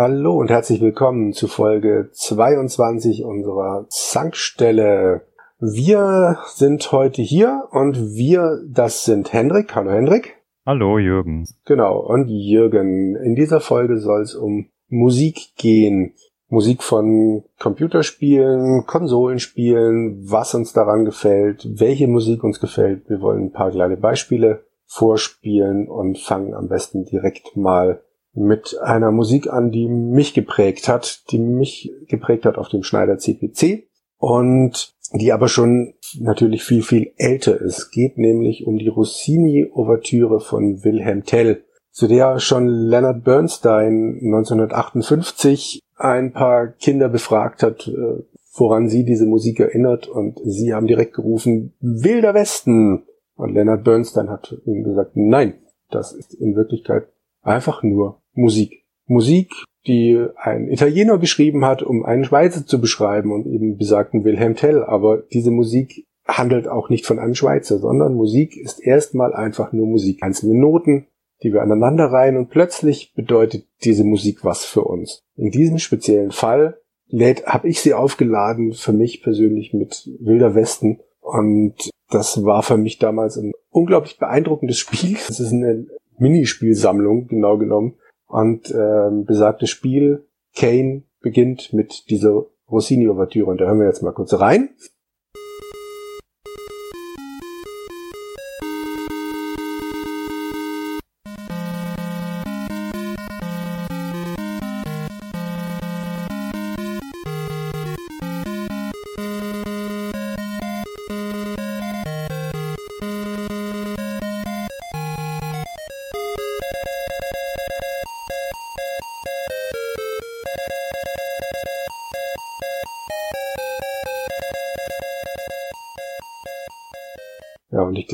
Hallo und herzlich willkommen zu Folge 22 unserer Zankstelle. Wir sind heute hier und wir, das sind Hendrik. Hallo Hendrik. Hallo Jürgen. Genau, und Jürgen. In dieser Folge soll es um Musik gehen. Musik von Computerspielen, Konsolenspielen, was uns daran gefällt, welche Musik uns gefällt. Wir wollen ein paar kleine Beispiele vorspielen und fangen am besten direkt mal mit einer Musik an, die mich geprägt hat, die mich geprägt hat auf dem Schneider CPC und die aber schon natürlich viel, viel älter ist. Geht nämlich um die Rossini-Ouvertüre von Wilhelm Tell, zu der schon Leonard Bernstein 1958 ein paar Kinder befragt hat, äh, woran sie diese Musik erinnert und sie haben direkt gerufen, Wilder Westen! Und Leonard Bernstein hat ihnen gesagt, nein, das ist in Wirklichkeit einfach nur Musik. Musik, die ein Italiener geschrieben hat, um einen Schweizer zu beschreiben und eben besagten Wilhelm Tell. Aber diese Musik handelt auch nicht von einem Schweizer, sondern Musik ist erstmal einfach nur Musik. Einzelne Noten, die wir aneinander reihen und plötzlich bedeutet diese Musik was für uns. In diesem speziellen Fall habe ich sie aufgeladen für mich persönlich mit Wilder Westen und das war für mich damals ein unglaublich beeindruckendes Spiel. Es ist eine Minispielsammlung, genau genommen, und ähm, besagtes Spiel, Kane, beginnt mit dieser Rossini-Ouvertüre. Und da hören wir jetzt mal kurz rein.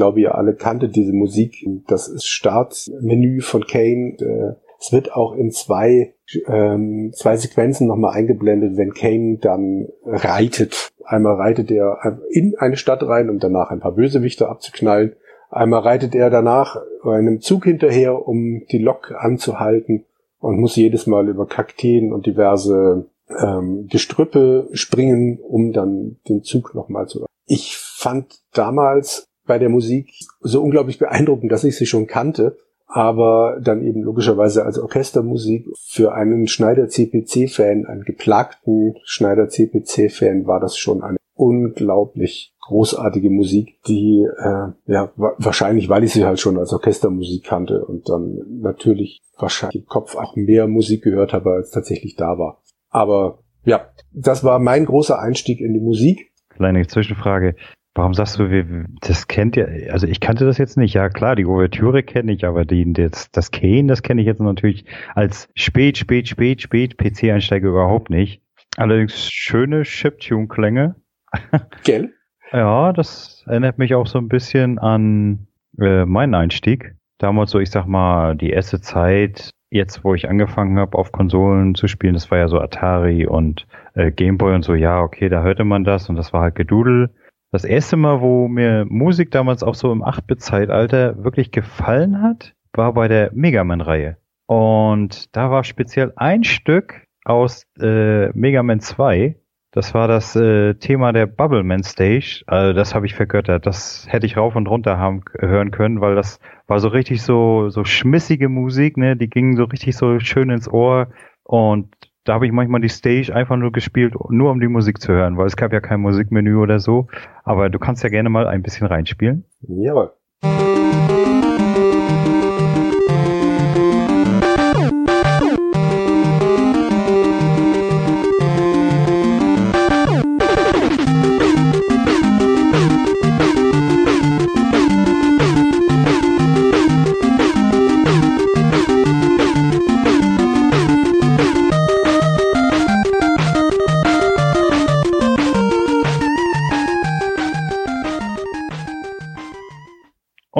Glaube, ihr alle kanntet diese Musik. Das ist Startmenü von Kane. Äh, es wird auch in zwei, ähm, zwei Sequenzen nochmal eingeblendet, wenn Kane dann reitet. Einmal reitet er in eine Stadt rein, um danach ein paar Bösewichte abzuknallen. Einmal reitet er danach einem Zug hinterher, um die Lok anzuhalten und muss jedes Mal über Kakteen und diverse ähm, Gestrüppe springen, um dann den Zug nochmal zu. Ich fand damals bei der Musik so unglaublich beeindruckend, dass ich sie schon kannte, aber dann eben logischerweise als Orchestermusik für einen Schneider CPC-Fan, einen geplagten Schneider CPC-Fan war das schon eine unglaublich großartige Musik, die äh, ja wahrscheinlich, weil ich sie halt schon als Orchestermusik kannte und dann natürlich wahrscheinlich im Kopf auch mehr Musik gehört habe, als tatsächlich da war. Aber ja, das war mein großer Einstieg in die Musik. Kleine Zwischenfrage. Warum sagst du, das kennt ihr, also ich kannte das jetzt nicht. Ja klar, die Ouvertüre kenne ich, aber die, das, das Kane, das kenne ich jetzt natürlich als spät, spät, spät, spät PC-Einsteiger überhaupt nicht. Allerdings schöne Chiptune-Klänge. Gell? ja, das erinnert mich auch so ein bisschen an äh, meinen Einstieg. Damals so, ich sag mal, die erste Zeit, jetzt wo ich angefangen habe, auf Konsolen zu spielen, das war ja so Atari und äh, Gameboy und so, ja, okay, da hörte man das und das war halt Gedudel das erste Mal, wo mir Musik damals auch so im 8-Bit-Zeitalter wirklich gefallen hat, war bei der Mega Man-Reihe. Und da war speziell ein Stück aus äh, Mega Man 2. Das war das äh, Thema der Bubble Man Stage. Also das habe ich vergöttert. Das hätte ich rauf und runter haben, hören können, weil das war so richtig so so schmissige Musik, ne? Die ging so richtig so schön ins Ohr und da habe ich manchmal die Stage einfach nur gespielt, nur um die Musik zu hören, weil es gab ja kein Musikmenü oder so. Aber du kannst ja gerne mal ein bisschen reinspielen. Jawohl.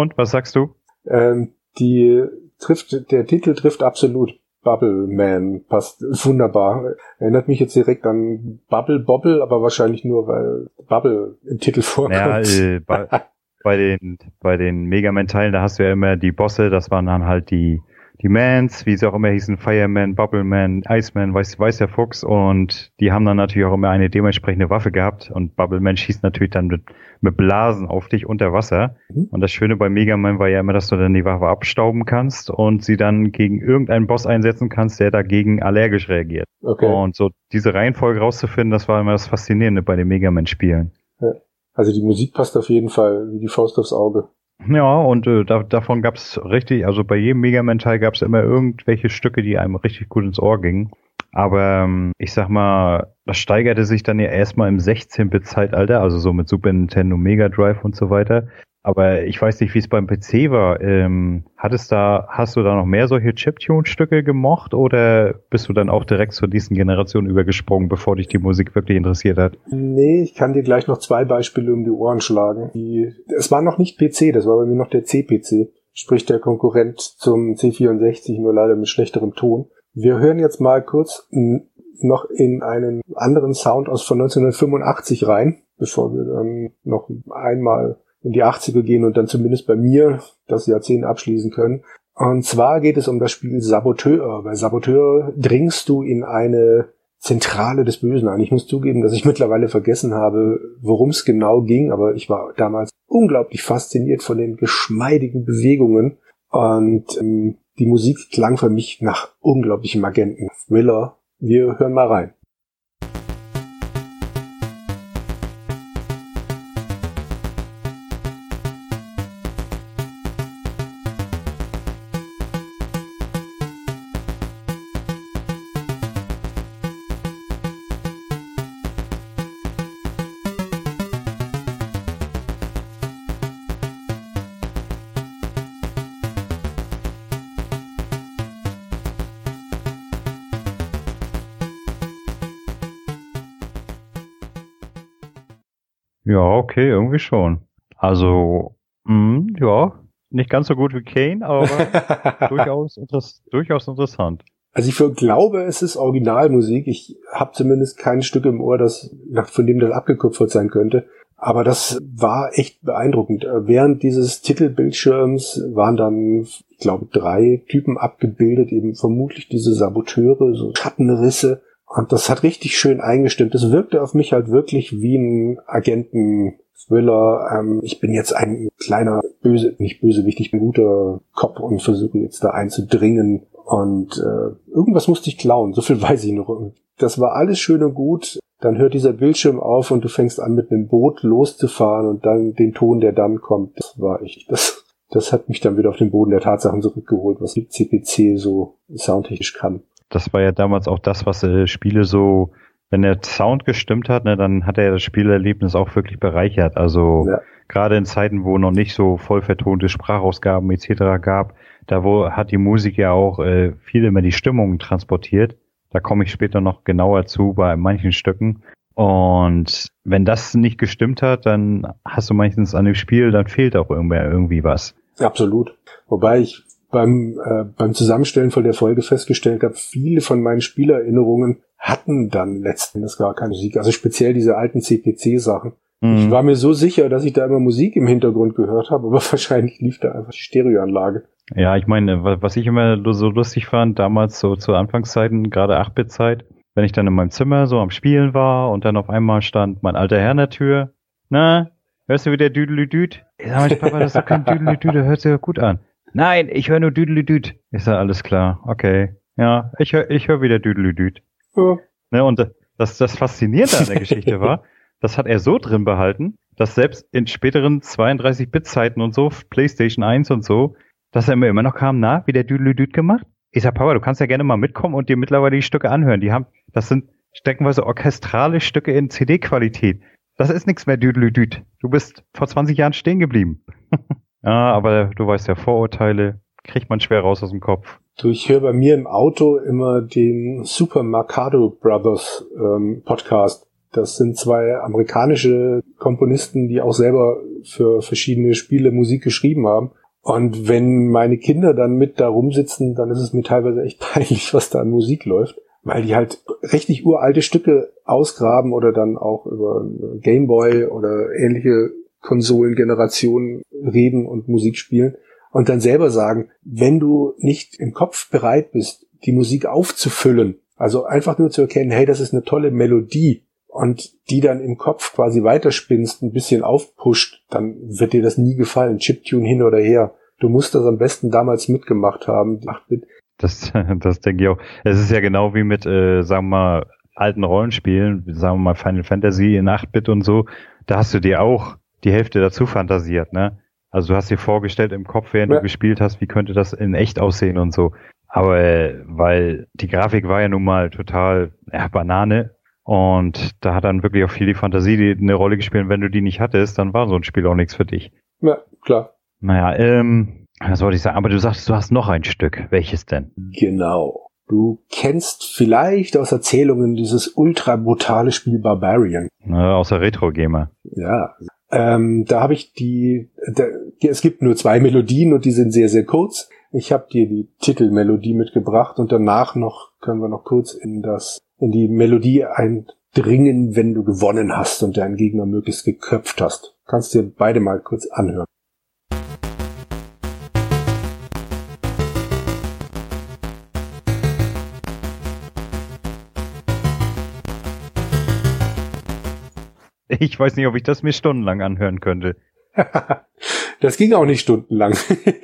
Und was sagst du? Ähm, die trifft, der Titel trifft absolut. Bubble Man passt wunderbar. Erinnert mich jetzt direkt an Bubble Bobble, aber wahrscheinlich nur, weil Bubble im Titel vorkommt. Ja, äh, bei, bei den, bei den Mega Man Teilen, da hast du ja immer die Bosse, das waren dann halt die, die Mans, wie sie auch immer hießen, Fireman, Bubbleman, Iceman, weiß, weiß der Fuchs und die haben dann natürlich auch immer eine dementsprechende Waffe gehabt und Bubbleman schießt natürlich dann mit, mit Blasen auf dich unter Wasser. Mhm. Und das Schöne bei Mega Man war ja immer, dass du dann die Waffe abstauben kannst und sie dann gegen irgendeinen Boss einsetzen kannst, der dagegen allergisch reagiert. Okay. Und so diese Reihenfolge rauszufinden, das war immer das Faszinierende bei den Mega Man Spielen. Ja. Also die Musik passt auf jeden Fall wie die Faust aufs Auge. Ja, und äh, da, davon gab's richtig, also bei jedem Mega Man-Teil gab's immer irgendwelche Stücke, die einem richtig gut ins Ohr gingen. Aber ähm, ich sag mal, das steigerte sich dann ja erstmal im 16-Bit-Zeitalter, also so mit Super Nintendo, Mega Drive und so weiter. Aber ich weiß nicht, wie es beim PC war. Ähm, hattest da, hast du da noch mehr solche Chiptune-Stücke gemocht oder bist du dann auch direkt zur nächsten Generation übergesprungen, bevor dich die Musik wirklich interessiert hat? Nee, ich kann dir gleich noch zwei Beispiele um die Ohren schlagen. Es war noch nicht PC, das war bei mir noch der CPC, sprich der Konkurrent zum C64, nur leider mit schlechterem Ton. Wir hören jetzt mal kurz noch in einen anderen Sound aus von 1985 rein, bevor wir dann noch einmal in die 80er gehen und dann zumindest bei mir das Jahrzehnt abschließen können. Und zwar geht es um das Spiel Saboteur. Bei Saboteur dringst du in eine Zentrale des Bösen ein. Ich muss zugeben, dass ich mittlerweile vergessen habe, worum es genau ging, aber ich war damals unglaublich fasziniert von den geschmeidigen Bewegungen und ähm, die Musik klang für mich nach unglaublichem Agenten. Thriller. Wir hören mal rein. Ja, okay, irgendwie schon. Also, mh, ja, nicht ganz so gut wie Kane, aber durchaus, interess durchaus interessant. Also ich glaube, es ist Originalmusik. Ich habe zumindest kein Stück im Ohr, das von dem das abgekupfert sein könnte. Aber das war echt beeindruckend. Während dieses Titelbildschirms waren dann, ich glaube, drei Typen abgebildet, eben vermutlich diese Saboteure, so Schattenrisse und das hat richtig schön eingestimmt. Das wirkte auf mich halt wirklich wie ein Agenten-Thriller. Ähm, ich bin jetzt ein kleiner böse, nicht bösewicht, ich bin guter Cop und versuche jetzt da einzudringen. Und äh, irgendwas musste ich klauen, so viel weiß ich noch. Das war alles schön und gut. Dann hört dieser Bildschirm auf und du fängst an mit einem Boot loszufahren und dann den Ton, der dann kommt. Das war ich. Das, das hat mich dann wieder auf den Boden der Tatsachen zurückgeholt, was CPC so soundtechnisch kann das war ja damals auch das, was äh, Spiele so, wenn der Sound gestimmt hat, ne, dann hat er das Spielerlebnis auch wirklich bereichert. Also ja. gerade in Zeiten, wo noch nicht so voll vertonte Sprachausgaben etc. gab, da wo hat die Musik ja auch äh, viel immer die Stimmung transportiert. Da komme ich später noch genauer zu bei manchen Stücken. Und wenn das nicht gestimmt hat, dann hast du meistens an dem Spiel, dann fehlt auch irgendwie, irgendwie was. Absolut. Wobei ich beim, äh, beim Zusammenstellen von der Folge festgestellt habe, viele von meinen Spielerinnerungen hatten dann letzten Endes gar keine Musik. Also speziell diese alten CPC-Sachen. Mhm. Ich war mir so sicher, dass ich da immer Musik im Hintergrund gehört habe, aber wahrscheinlich lief da einfach die Stereoanlage. Ja, ich meine, was ich immer so lustig fand, damals so zu Anfangszeiten, gerade 8-Bit-Zeit, wenn ich dann in meinem Zimmer so am Spielen war und dann auf einmal stand mein alter Herr in der Tür. Na, hörst du wieder Düdelüdüd? Ich sag mal, Papa, das ist doch kein Düdelüdüd, der hört sich ja gut an. Nein, ich höre nur Düdelüdüd. Ist ja alles klar. Okay. Ja, ich höre ich hör wieder Düdelüdüd. Ja. Ne, und das, das Faszinierende an der Geschichte war, das hat er so drin behalten, dass selbst in späteren 32-Bit-Zeiten und so, PlayStation 1 und so, dass er mir immer noch kam, na, wie der Düdelüdüd gemacht? Ich sag, Papa, du kannst ja gerne mal mitkommen und dir mittlerweile die Stücke anhören. Die haben, das sind steckenweise orchestrale Stücke in CD-Qualität. Das ist nichts mehr Düdelüdüd. Du bist vor 20 Jahren stehen geblieben. Ja, aber du weißt ja, Vorurteile kriegt man schwer raus aus dem Kopf. Du, ich höre bei mir im Auto immer den Super Mercado Brothers ähm, Podcast. Das sind zwei amerikanische Komponisten, die auch selber für verschiedene Spiele Musik geschrieben haben. Und wenn meine Kinder dann mit da rumsitzen, dann ist es mir teilweise echt peinlich, was da an Musik läuft. Weil die halt richtig uralte Stücke ausgraben oder dann auch über Gameboy oder ähnliche Konsolengenerationen reden und Musik spielen. und dann selber sagen, wenn du nicht im Kopf bereit bist, die Musik aufzufüllen, also einfach nur zu erkennen, hey, das ist eine tolle Melodie und die dann im Kopf quasi weiterspinnst, ein bisschen aufpusht, dann wird dir das nie gefallen. Chiptune hin oder her. Du musst das am besten damals mitgemacht haben. Das, das denke ich auch. Es ist ja genau wie mit, äh, sagen wir mal, alten Rollenspielen, sagen wir mal Final Fantasy in 8-Bit und so. Da hast du dir auch die Hälfte dazu fantasiert, ne? Also du hast dir vorgestellt im Kopf, während ja. du gespielt hast, wie könnte das in echt aussehen und so. Aber äh, weil die Grafik war ja nun mal total ja, Banane und da hat dann wirklich auch viel die Fantasie die eine Rolle gespielt. wenn du die nicht hattest, dann war so ein Spiel auch nichts für dich. Ja, klar. Naja, ähm, was wollte ich sagen? Aber du sagst, du hast noch ein Stück. Welches denn? Genau. Du kennst vielleicht aus Erzählungen dieses ultra brutale Spiel Barbarian. Ja, außer Retro-Gamer. Ja. Ähm, da habe ich die, da, es gibt nur zwei Melodien und die sind sehr, sehr kurz. Ich habe dir die Titelmelodie mitgebracht und danach noch können wir noch kurz in das, in die Melodie eindringen, wenn du gewonnen hast und deinen Gegner möglichst geköpft hast. Kannst dir beide mal kurz anhören. Ich weiß nicht, ob ich das mir stundenlang anhören könnte. das ging auch nicht stundenlang.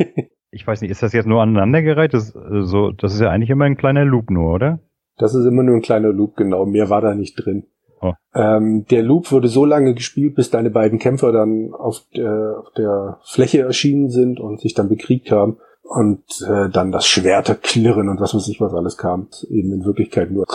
ich weiß nicht, ist das jetzt nur aneinandergereiht? Das, äh, so, das ist ja eigentlich immer ein kleiner Loop nur, oder? Das ist immer nur ein kleiner Loop, genau. Mehr war da nicht drin. Oh. Ähm, der Loop wurde so lange gespielt, bis deine beiden Kämpfer dann auf der, auf der Fläche erschienen sind und sich dann bekriegt haben und äh, dann das Schwerter klirren und was weiß ich was alles kam. Eben in Wirklichkeit nur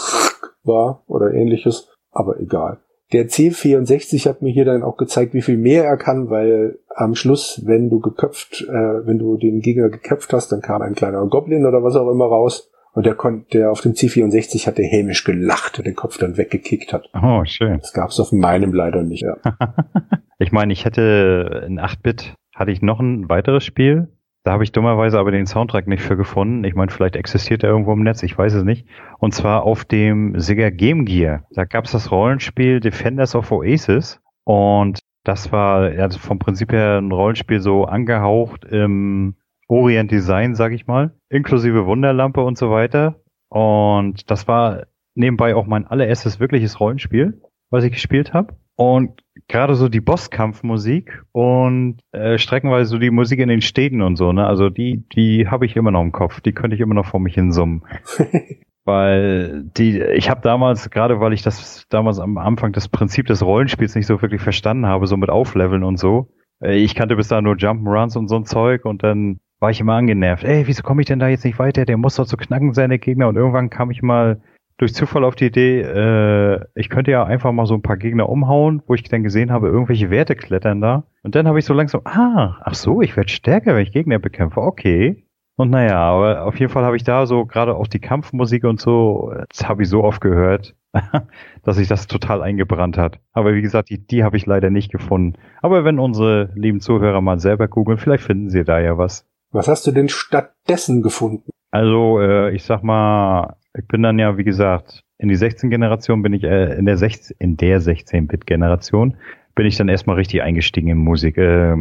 war oder ähnliches, aber egal. Der C64 hat mir hier dann auch gezeigt, wie viel mehr er kann, weil am Schluss, wenn du geköpft, äh, wenn du den Gegner geköpft hast, dann kam ein kleiner Goblin oder was auch immer raus. Und der konnte, der auf dem C64 hat der hämisch gelacht und den Kopf dann weggekickt hat. Oh, schön. Das gab's auf meinem leider nicht, ja. ich meine, ich hätte in 8-Bit hatte ich noch ein weiteres Spiel, da habe ich dummerweise aber den Soundtrack nicht für gefunden. Ich meine, vielleicht existiert er irgendwo im Netz, ich weiß es nicht. Und zwar auf dem Sega Game Gear. Da gab es das Rollenspiel Defenders of Oasis. Und das war also vom Prinzip her ein Rollenspiel so angehaucht im Orient Design, sag ich mal. Inklusive Wunderlampe und so weiter. Und das war nebenbei auch mein allererstes wirkliches Rollenspiel, was ich gespielt habe. Und gerade so die Bosskampfmusik und äh, streckenweise so die Musik in den Städten und so, ne? Also die, die habe ich immer noch im Kopf. Die könnte ich immer noch vor mich hinsummen. weil die, ich habe damals, gerade weil ich das damals am Anfang das Prinzip des Rollenspiels nicht so wirklich verstanden habe, so mit Aufleveln und so. Äh, ich kannte bis dahin nur Jump'n'Runs und so ein Zeug und dann war ich immer angenervt. Ey, wieso komme ich denn da jetzt nicht weiter? Der muss doch so knacken, seine Gegner. Und irgendwann kam ich mal durch Zufall auf die Idee, äh, ich könnte ja einfach mal so ein paar Gegner umhauen, wo ich dann gesehen habe, irgendwelche Werte klettern da. Und dann habe ich so langsam, ah, ach so, ich werde stärker, wenn ich Gegner bekämpfe. Okay. Und naja, aber auf jeden Fall habe ich da so gerade auch die Kampfmusik und so, das habe ich so oft gehört, dass sich das total eingebrannt hat. Aber wie gesagt, die, die habe ich leider nicht gefunden. Aber wenn unsere lieben Zuhörer mal selber googeln, vielleicht finden sie da ja was. Was hast du denn stattdessen gefunden? Also, äh, ich sag mal, ich bin dann ja, wie gesagt, in die 16-Generation bin ich, äh, in der 16, in der 16-Bit-Generation bin ich dann erstmal richtig eingestiegen in Musik. Äh,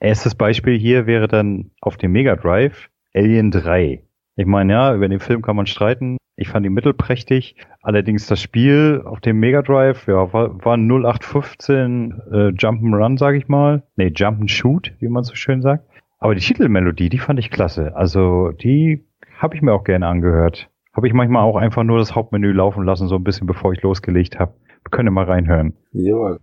erstes Beispiel hier wäre dann auf dem Mega Drive Alien 3. Ich meine, ja, über den Film kann man streiten. Ich fand ihn mittelprächtig. Allerdings das Spiel auf dem Mega Drive, ja, war, war 0815 äh, Jump'n'Run, sag ich mal. Nee, Jump'n'Shoot, wie man so schön sagt. Aber die Titelmelodie, die fand ich klasse. Also die habe ich mir auch gerne angehört. Habe ich manchmal auch einfach nur das Hauptmenü laufen lassen, so ein bisschen bevor ich losgelegt habe. Wir können mal reinhören. Jawohl.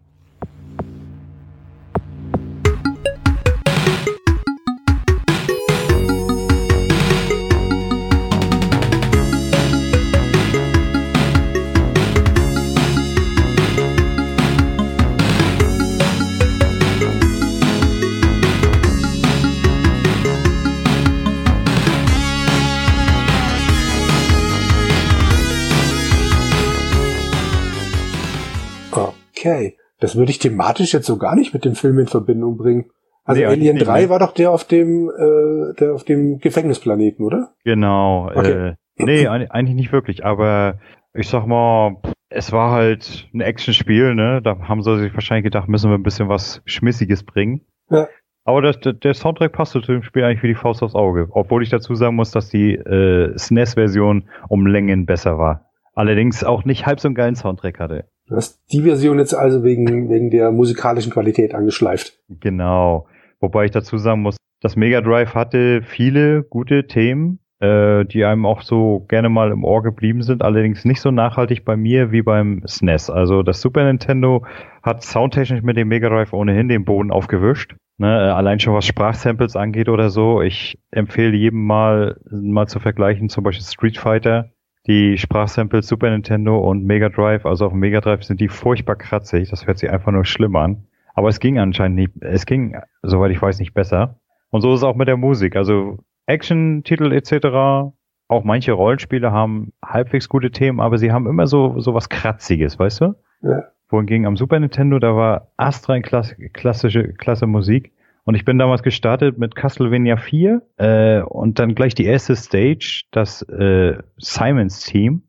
Okay. Das würde ich thematisch jetzt so gar nicht mit dem Film in Verbindung bringen. Also nee, Alien 3 nicht. war doch der auf dem, äh, der auf dem Gefängnisplaneten, oder? Genau. Okay. Äh, nee, eigentlich nicht wirklich, aber ich sag mal, es war halt ein Actionspiel, ne? Da haben sie sich wahrscheinlich gedacht, müssen wir ein bisschen was Schmissiges bringen. Ja. Aber das, der Soundtrack passte zu dem Spiel eigentlich wie die Faust aufs Auge. Obwohl ich dazu sagen muss, dass die äh, SNES-Version um Längen besser war. Allerdings auch nicht halb so einen geilen Soundtrack hatte. Du hast die Version jetzt also wegen, wegen der musikalischen Qualität angeschleift. Genau. Wobei ich dazu sagen muss, das Mega Drive hatte viele gute Themen, äh, die einem auch so gerne mal im Ohr geblieben sind, allerdings nicht so nachhaltig bei mir wie beim SNES. Also das Super Nintendo hat soundtechnisch mit dem Mega Drive ohnehin den Boden aufgewischt. Ne, äh, allein schon was Sprachsamples angeht oder so. Ich empfehle jedem mal, mal zu vergleichen, zum Beispiel Street Fighter. Die Sprachsamples Super Nintendo und Mega Drive, also auf dem Mega Drive sind die furchtbar kratzig. Das hört sich einfach nur schlimm an. Aber es ging anscheinend nicht, es ging, soweit ich weiß, nicht besser. Und so ist es auch mit der Musik. Also Action-Titel etc. Auch manche Rollenspiele haben halbwegs gute Themen, aber sie haben immer so, so was Kratziges, weißt du? Ja. Wohingegen am Super Nintendo, da war astrein klass klassische, klasse Musik. Und ich bin damals gestartet mit Castlevania 4 äh, und dann gleich die erste Stage, das äh, Simons Team.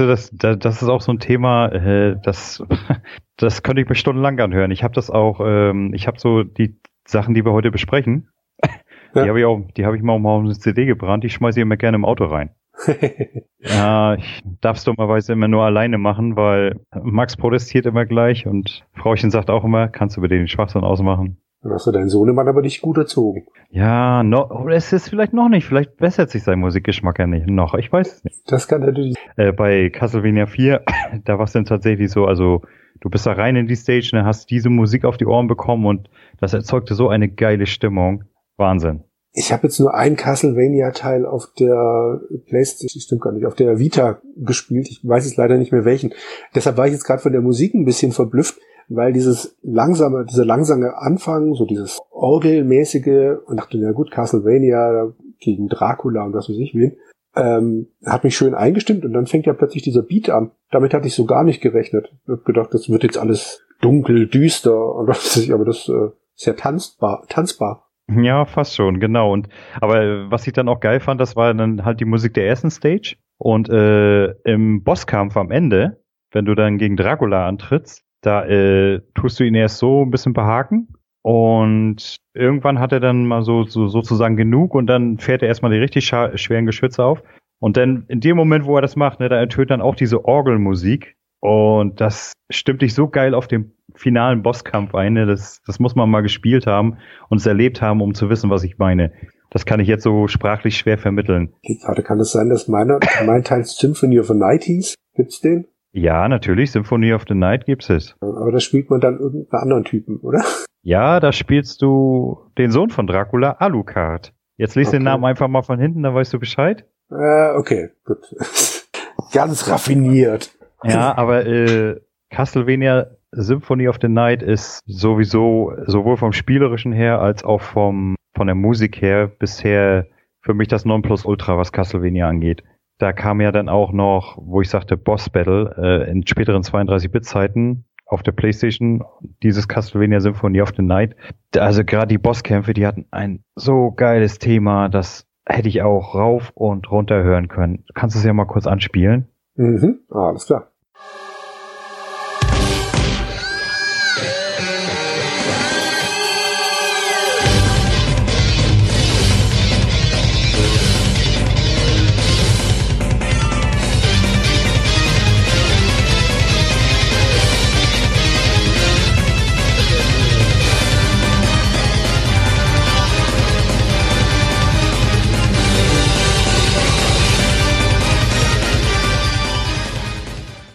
Weißt du, das, das ist auch so ein Thema, äh, das, das könnte ich mir stundenlang anhören. Ich habe das auch, ähm, ich habe so die Sachen, die wir heute besprechen, ja. die habe ich auch, die habe ich mal auf eine CD gebrannt, die schmeiße ich immer gerne im Auto rein. ja, ich darf es dummerweise immer nur alleine machen, weil Max protestiert immer gleich und Frauchen sagt auch immer, kannst du bitte den Schwachsinn ausmachen? Dann hast du deinen Sohnemann aber nicht gut erzogen. Ja, no, oder es ist vielleicht noch nicht. Vielleicht bessert sich sein Musikgeschmack ja nicht noch. Ich weiß es nicht. Das kann natürlich. Äh, bei Castlevania 4, da war es dann tatsächlich so, also du bist da rein in die Stage, und hast diese Musik auf die Ohren bekommen und das erzeugte so eine geile Stimmung. Wahnsinn. Ich habe jetzt nur einen Castlevania-Teil auf der PlayStation, stimmt gar nicht, auf der Vita gespielt. Ich weiß jetzt leider nicht mehr welchen. Deshalb war ich jetzt gerade von der Musik ein bisschen verblüfft weil dieses langsame, dieser langsame Anfang, so dieses Orgelmäßige und dachte, na gut, Castlevania gegen Dracula und was weiß ich wen, ähm, hat mich schön eingestimmt und dann fängt ja plötzlich dieser Beat an. Damit hatte ich so gar nicht gerechnet. Ich hab gedacht, das wird jetzt alles dunkel, düster und was weiß ich, aber das äh, ist ja tanzbar, tanzbar. Ja, fast schon, genau. Und aber was ich dann auch geil fand, das war dann halt die Musik der ersten Stage. Und äh, im Bosskampf am Ende, wenn du dann gegen Dracula antrittst, da äh, tust du ihn erst so ein bisschen behaken und irgendwann hat er dann mal so, so sozusagen genug und dann fährt er erstmal die richtig schweren Geschütze auf. Und dann in dem Moment, wo er das macht, ne, da ertönt dann auch diese Orgelmusik. Und das stimmt dich so geil auf den finalen Bosskampf ein. Ne? Das, das muss man mal gespielt haben und es erlebt haben, um zu wissen, was ich meine. Das kann ich jetzt so sprachlich schwer vermitteln. Okay, gerade kann es sein, dass meiner, mein Teil Symphony of the Night hieß? Gibt's den? Ja, natürlich, Symphony of the Night gibt's es. Aber da spielt man dann irgendeinen anderen Typen, oder? Ja, da spielst du den Sohn von Dracula, Alucard. Jetzt liest okay. den Namen einfach mal von hinten, dann weißt du Bescheid. Äh, okay, gut. Ganz raffiniert. Ja, aber äh, Castlevania Symphony of the Night ist sowieso sowohl vom spielerischen her als auch vom von der Musik her bisher für mich das Nonplusultra, was Castlevania angeht da kam ja dann auch noch, wo ich sagte, Boss Battle, äh, in späteren 32-Bit-Zeiten auf der Playstation, dieses Castlevania Symphony of the Night. Also gerade die Bosskämpfe, die hatten ein so geiles Thema, das hätte ich auch rauf und runter hören können. Kannst du es ja mal kurz anspielen? Mhm, ah, alles klar.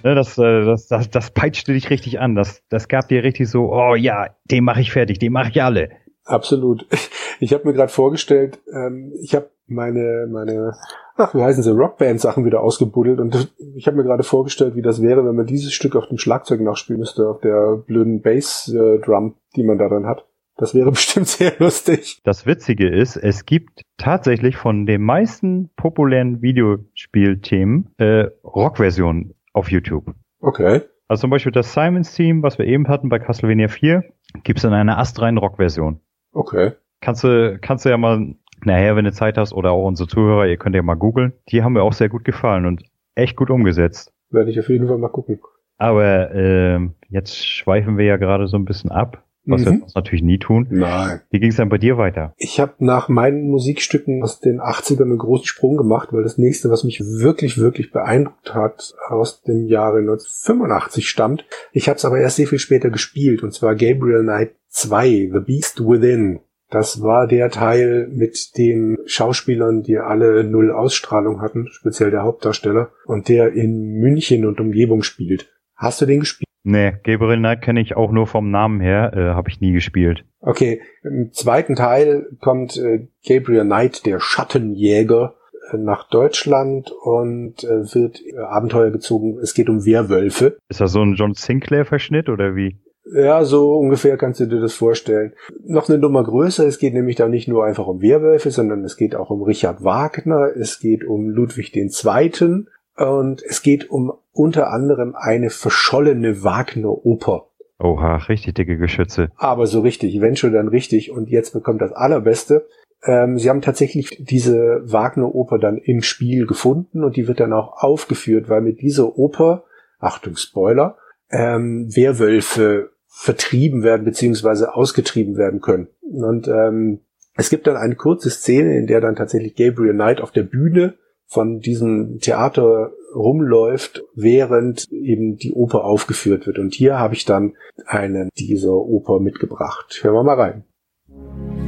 Ne, das, äh, das, das, das peitschte dich richtig an. Das, das gab dir richtig so, oh ja, den mache ich fertig, den mache ich alle. Absolut. Ich habe mir gerade vorgestellt, ähm, ich habe meine, meine, ach, wie heißen sie, Rockband-Sachen wieder ausgebuddelt und ich habe mir gerade vorgestellt, wie das wäre, wenn man dieses Stück auf dem Schlagzeug nachspielen müsste, auf der blöden Bass-Drum, die man da dann hat. Das wäre bestimmt sehr lustig. Das Witzige ist, es gibt tatsächlich von den meisten populären Videospielthemen äh, Rockversionen auf YouTube. Okay. Also zum Beispiel das Simons Team, was wir eben hatten bei Castlevania 4, gibt es in einer astreinen Rock-Version. Okay. Kannst du, kannst du ja mal nachher, wenn du Zeit hast, oder auch unsere Zuhörer, ihr könnt ja mal googeln. Die haben mir auch sehr gut gefallen und echt gut umgesetzt. Werde ich auf jeden Fall mal gucken. Aber äh, jetzt schweifen wir ja gerade so ein bisschen ab, was Mhm. wir sonst natürlich nie tun. Nein. Wie ging es dann bei dir weiter? Ich habe nach meinen Musikstücken aus den 80ern einen großen Sprung gemacht, weil das nächste, was mich wirklich, wirklich beeindruckt hat, aus dem Jahre 1985 stammt. Ich habe es aber erst sehr viel später gespielt, und zwar Gabriel Knight 2, The Beast Within. Das war der Teil mit den Schauspielern, die alle null Ausstrahlung hatten, speziell der Hauptdarsteller, und der in München und Umgebung spielt. Hast du den gespielt? Nee, Gabriel Knight kenne ich auch nur vom Namen her, äh, habe ich nie gespielt. Okay, im zweiten Teil kommt äh, Gabriel Knight, der Schattenjäger, äh, nach Deutschland und äh, wird äh, Abenteuer gezogen. Es geht um Werwölfe. Ist das so ein John Sinclair-Verschnitt oder wie? Ja, so ungefähr kannst du dir das vorstellen. Noch eine Nummer größer, es geht nämlich da nicht nur einfach um Werwölfe, sondern es geht auch um Richard Wagner, es geht um Ludwig II. Und es geht um unter anderem eine verschollene Wagner-Oper. Oha, richtig dicke Geschütze. Aber so richtig, wenn schon dann richtig. Und jetzt bekommt das Allerbeste. Ähm, sie haben tatsächlich diese Wagner-Oper dann im Spiel gefunden und die wird dann auch aufgeführt, weil mit dieser Oper, Achtung Spoiler, ähm, Werwölfe vertrieben werden beziehungsweise ausgetrieben werden können. Und ähm, es gibt dann eine kurze Szene, in der dann tatsächlich Gabriel Knight auf der Bühne von diesem Theater rumläuft, während eben die Oper aufgeführt wird. Und hier habe ich dann einen dieser Oper mitgebracht. Hören wir mal rein.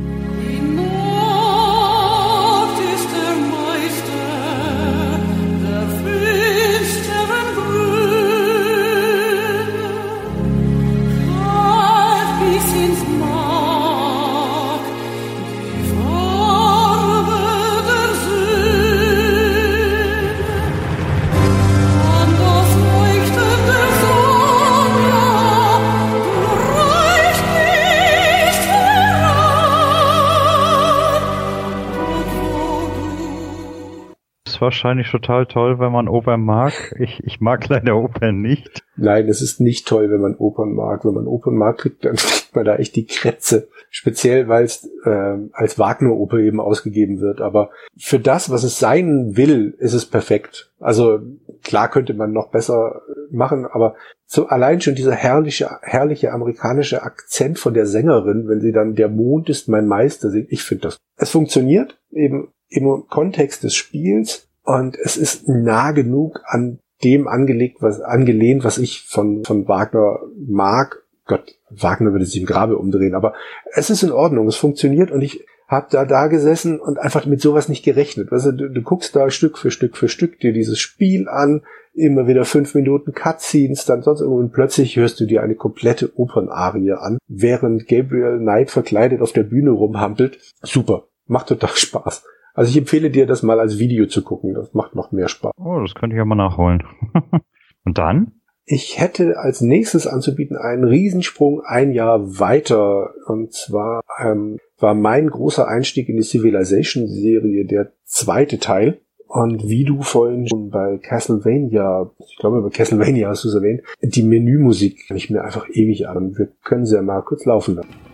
Wahrscheinlich total toll, wenn man Opern mag. Ich, ich mag leider Opern nicht. Nein, es ist nicht toll, wenn man Opern mag. Wenn man Opern mag, kriegt, dann kriegt man da echt die Krätze. Speziell, weil es ähm, als Wagner-Oper eben ausgegeben wird. Aber für das, was es sein will, ist es perfekt. Also klar könnte man noch besser machen, aber so allein schon dieser herrliche, herrliche amerikanische Akzent von der Sängerin, wenn sie dann der Mond ist mein Meister singt, ich finde das. Es funktioniert eben im Kontext des Spiels und es ist nah genug an dem angelegt, was angelehnt, was ich von von Wagner mag. Gott, Wagner würde sich im Grabe umdrehen, aber es ist in Ordnung, es funktioniert und ich habe da da gesessen und einfach mit sowas nicht gerechnet. Du, du, du guckst da Stück für Stück für Stück dir dieses Spiel an, immer wieder fünf Minuten Cutscenes, dann sonst irgendwo und plötzlich hörst du dir eine komplette Opernarie an, während Gabriel Knight verkleidet auf der Bühne rumhampelt. Super, macht total Spaß. Also ich empfehle dir, das mal als Video zu gucken. Das macht noch mehr Spaß. Oh, das könnte ich ja mal nachholen. Und dann? Ich hätte als nächstes anzubieten einen Riesensprung ein Jahr weiter. Und zwar ähm, war mein großer Einstieg in die Civilization-Serie der zweite Teil. Und wie du vorhin schon bei Castlevania, ich glaube bei Castlevania hast du es erwähnt, die Menümusik kann ich mir einfach ewig an. Wir können sie ja mal kurz laufen lassen.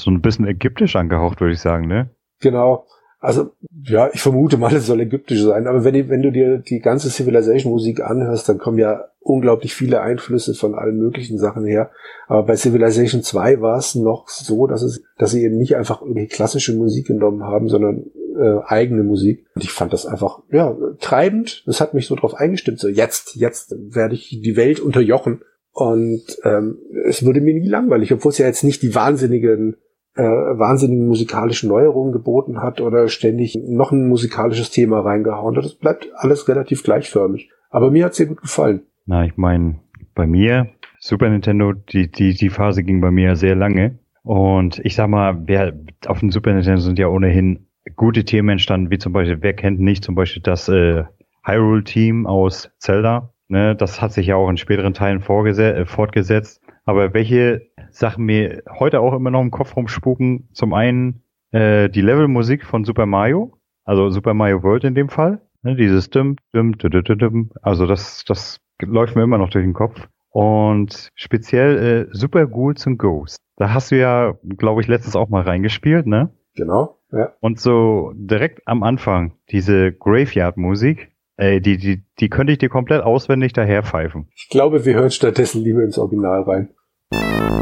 So ein bisschen ägyptisch angehaucht, würde ich sagen, ne? Genau. Also, ja, ich vermute mal, es soll ägyptisch sein, aber wenn, wenn du dir die ganze Civilization-Musik anhörst, dann kommen ja unglaublich viele Einflüsse von allen möglichen Sachen her. Aber bei Civilization 2 war es noch so, dass es, dass sie eben nicht einfach irgendwie klassische Musik genommen haben, sondern äh, eigene Musik. Und ich fand das einfach, ja, treibend. Das hat mich so drauf eingestimmt. So, jetzt, jetzt werde ich die Welt unterjochen. Und ähm, es wurde mir nie langweilig, obwohl es ja jetzt nicht die wahnsinnigen, äh, wahnsinnigen musikalischen Neuerungen geboten hat oder ständig noch ein musikalisches Thema reingehauen hat. Das bleibt alles relativ gleichförmig. Aber mir hat es sehr gut gefallen. Na, ich meine, bei mir, Super Nintendo, die, die, die Phase ging bei mir sehr lange. Und ich sag mal, wer auf dem Super Nintendo sind ja ohnehin gute Themen entstanden, wie zum Beispiel, wer kennt nicht zum Beispiel das äh, Hyrule-Team aus Zelda? Ne, das hat sich ja auch in späteren Teilen äh, fortgesetzt. Aber welche Sachen mir heute auch immer noch im Kopf rumspuken, zum einen äh, die Levelmusik von Super Mario, also Super Mario World in dem Fall, ne, dieses Dum, Dum, Dum, Dum, Dum, also das, das läuft mir immer noch durch den Kopf. Und speziell äh, Super Ghouls and Ghosts. Da hast du ja, glaube ich, letztens auch mal reingespielt, ne? Genau, ja. Und so direkt am Anfang, diese Graveyard-Musik, ey, die, die, die könnte ich dir komplett auswendig daher pfeifen. Ich glaube, wir hören stattdessen lieber ins Original rein. Also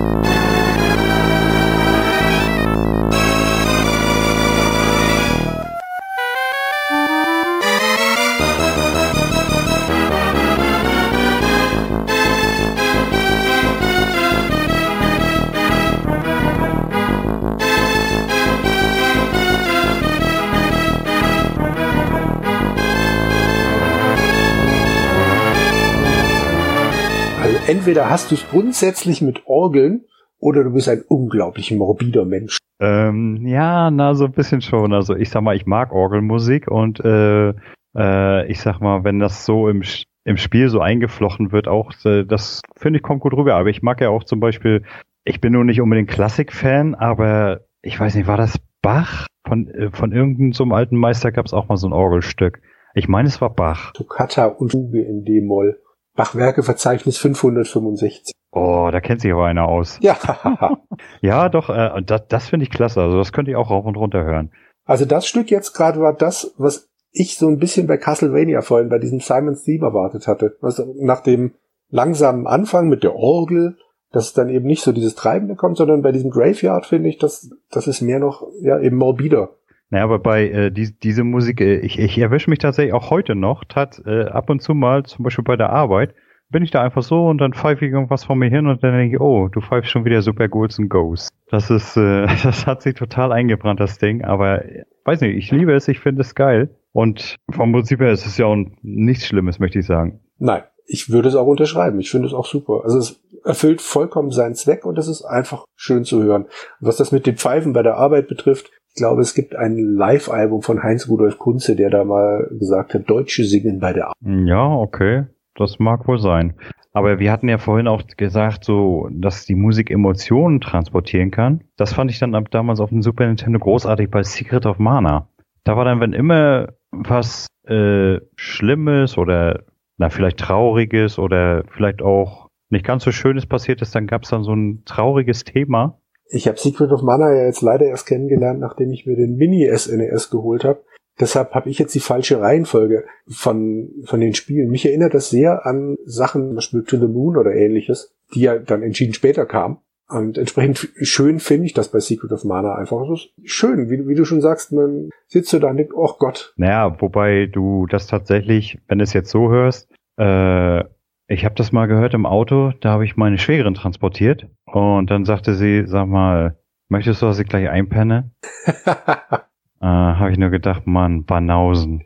entweder hast du es grundsätzlich mit Orgeln oder du bist ein unglaublich morbider Mensch. Ähm, ja, na, so ein bisschen schon. Also ich sag mal, ich mag Orgelmusik und äh, äh, ich sag mal, wenn das so im, im Spiel so eingeflochten wird, auch, äh, das finde ich kommt gut rüber. Aber ich mag ja auch zum Beispiel, ich bin nur nicht unbedingt Klassik-Fan, aber ich weiß nicht, war das Bach? Von, äh, von irgendeinem so einem alten Meister gab es auch mal so ein Orgelstück. Ich meine, es war Bach. Toccata und Fuge in D-Moll. Bachwerkeverzeichnis 565. Oh, da kennt sich aber einer aus. Ja, Ja, doch, äh, das, das finde ich klasse. Also das könnte ich auch rauf und runter hören. also das Stück jetzt gerade war das, was ich so ein bisschen bei Castlevania vorhin, bei diesem Simon's Theme erwartet hatte. Also nach dem langsamen Anfang mit der Orgel, dass dann eben nicht so dieses Treibende kommt, sondern bei diesem Graveyard finde ich, das, das ist mehr noch, ja, eben morbider. Naja, aber bei äh, die, diese Musik, äh, ich, ich erwische mich tatsächlich auch heute noch, tat äh, ab und zu mal, zum Beispiel bei der Arbeit, bin ich da einfach so und dann pfeife ich irgendwas von mir hin und dann denke ich, oh, du pfeifst schon wieder Super Ghouls and Ghosts. Das ist, äh, das hat sich total eingebrannt, das Ding, aber äh, weiß nicht, ich liebe es, ich finde es geil. Und vom Prinzip her ist es ja auch nichts Schlimmes, möchte ich sagen. Nein, ich würde es auch unterschreiben. Ich finde es auch super. Also es erfüllt vollkommen seinen Zweck und es ist einfach schön zu hören. Was das mit den Pfeifen bei der Arbeit betrifft, glaube, es gibt ein Live-Album von Heinz Rudolf Kunze, der da mal gesagt hat, Deutsche singen bei der Arbeit. Ja, okay. Das mag wohl sein. Aber wir hatten ja vorhin auch gesagt, so, dass die Musik Emotionen transportieren kann. Das fand ich dann damals auf dem Super Nintendo großartig bei Secret of Mana. Da war dann, wenn immer was äh, Schlimmes oder na vielleicht Trauriges oder vielleicht auch nicht ganz so Schönes passiert ist, dann gab es dann so ein trauriges Thema. Ich habe Secret of Mana ja jetzt leider erst kennengelernt, nachdem ich mir den Mini-SNES geholt habe. Deshalb habe ich jetzt die falsche Reihenfolge von, von den Spielen. Mich erinnert das sehr an Sachen, zum Beispiel To the Moon oder ähnliches, die ja dann entschieden später kamen. Und entsprechend schön finde ich das bei Secret of Mana einfach. Es ist schön, wie, wie du schon sagst, man sitzt so da und denkt, oh Gott, Naja, wobei du das tatsächlich, wenn du es jetzt so hörst, äh, ich habe das mal gehört im Auto, da habe ich meine Schwägerin transportiert und dann sagte sie, sag mal, möchtest du, dass ich gleich einpenne? Äh, habe ich nur gedacht, Mann, Banausen.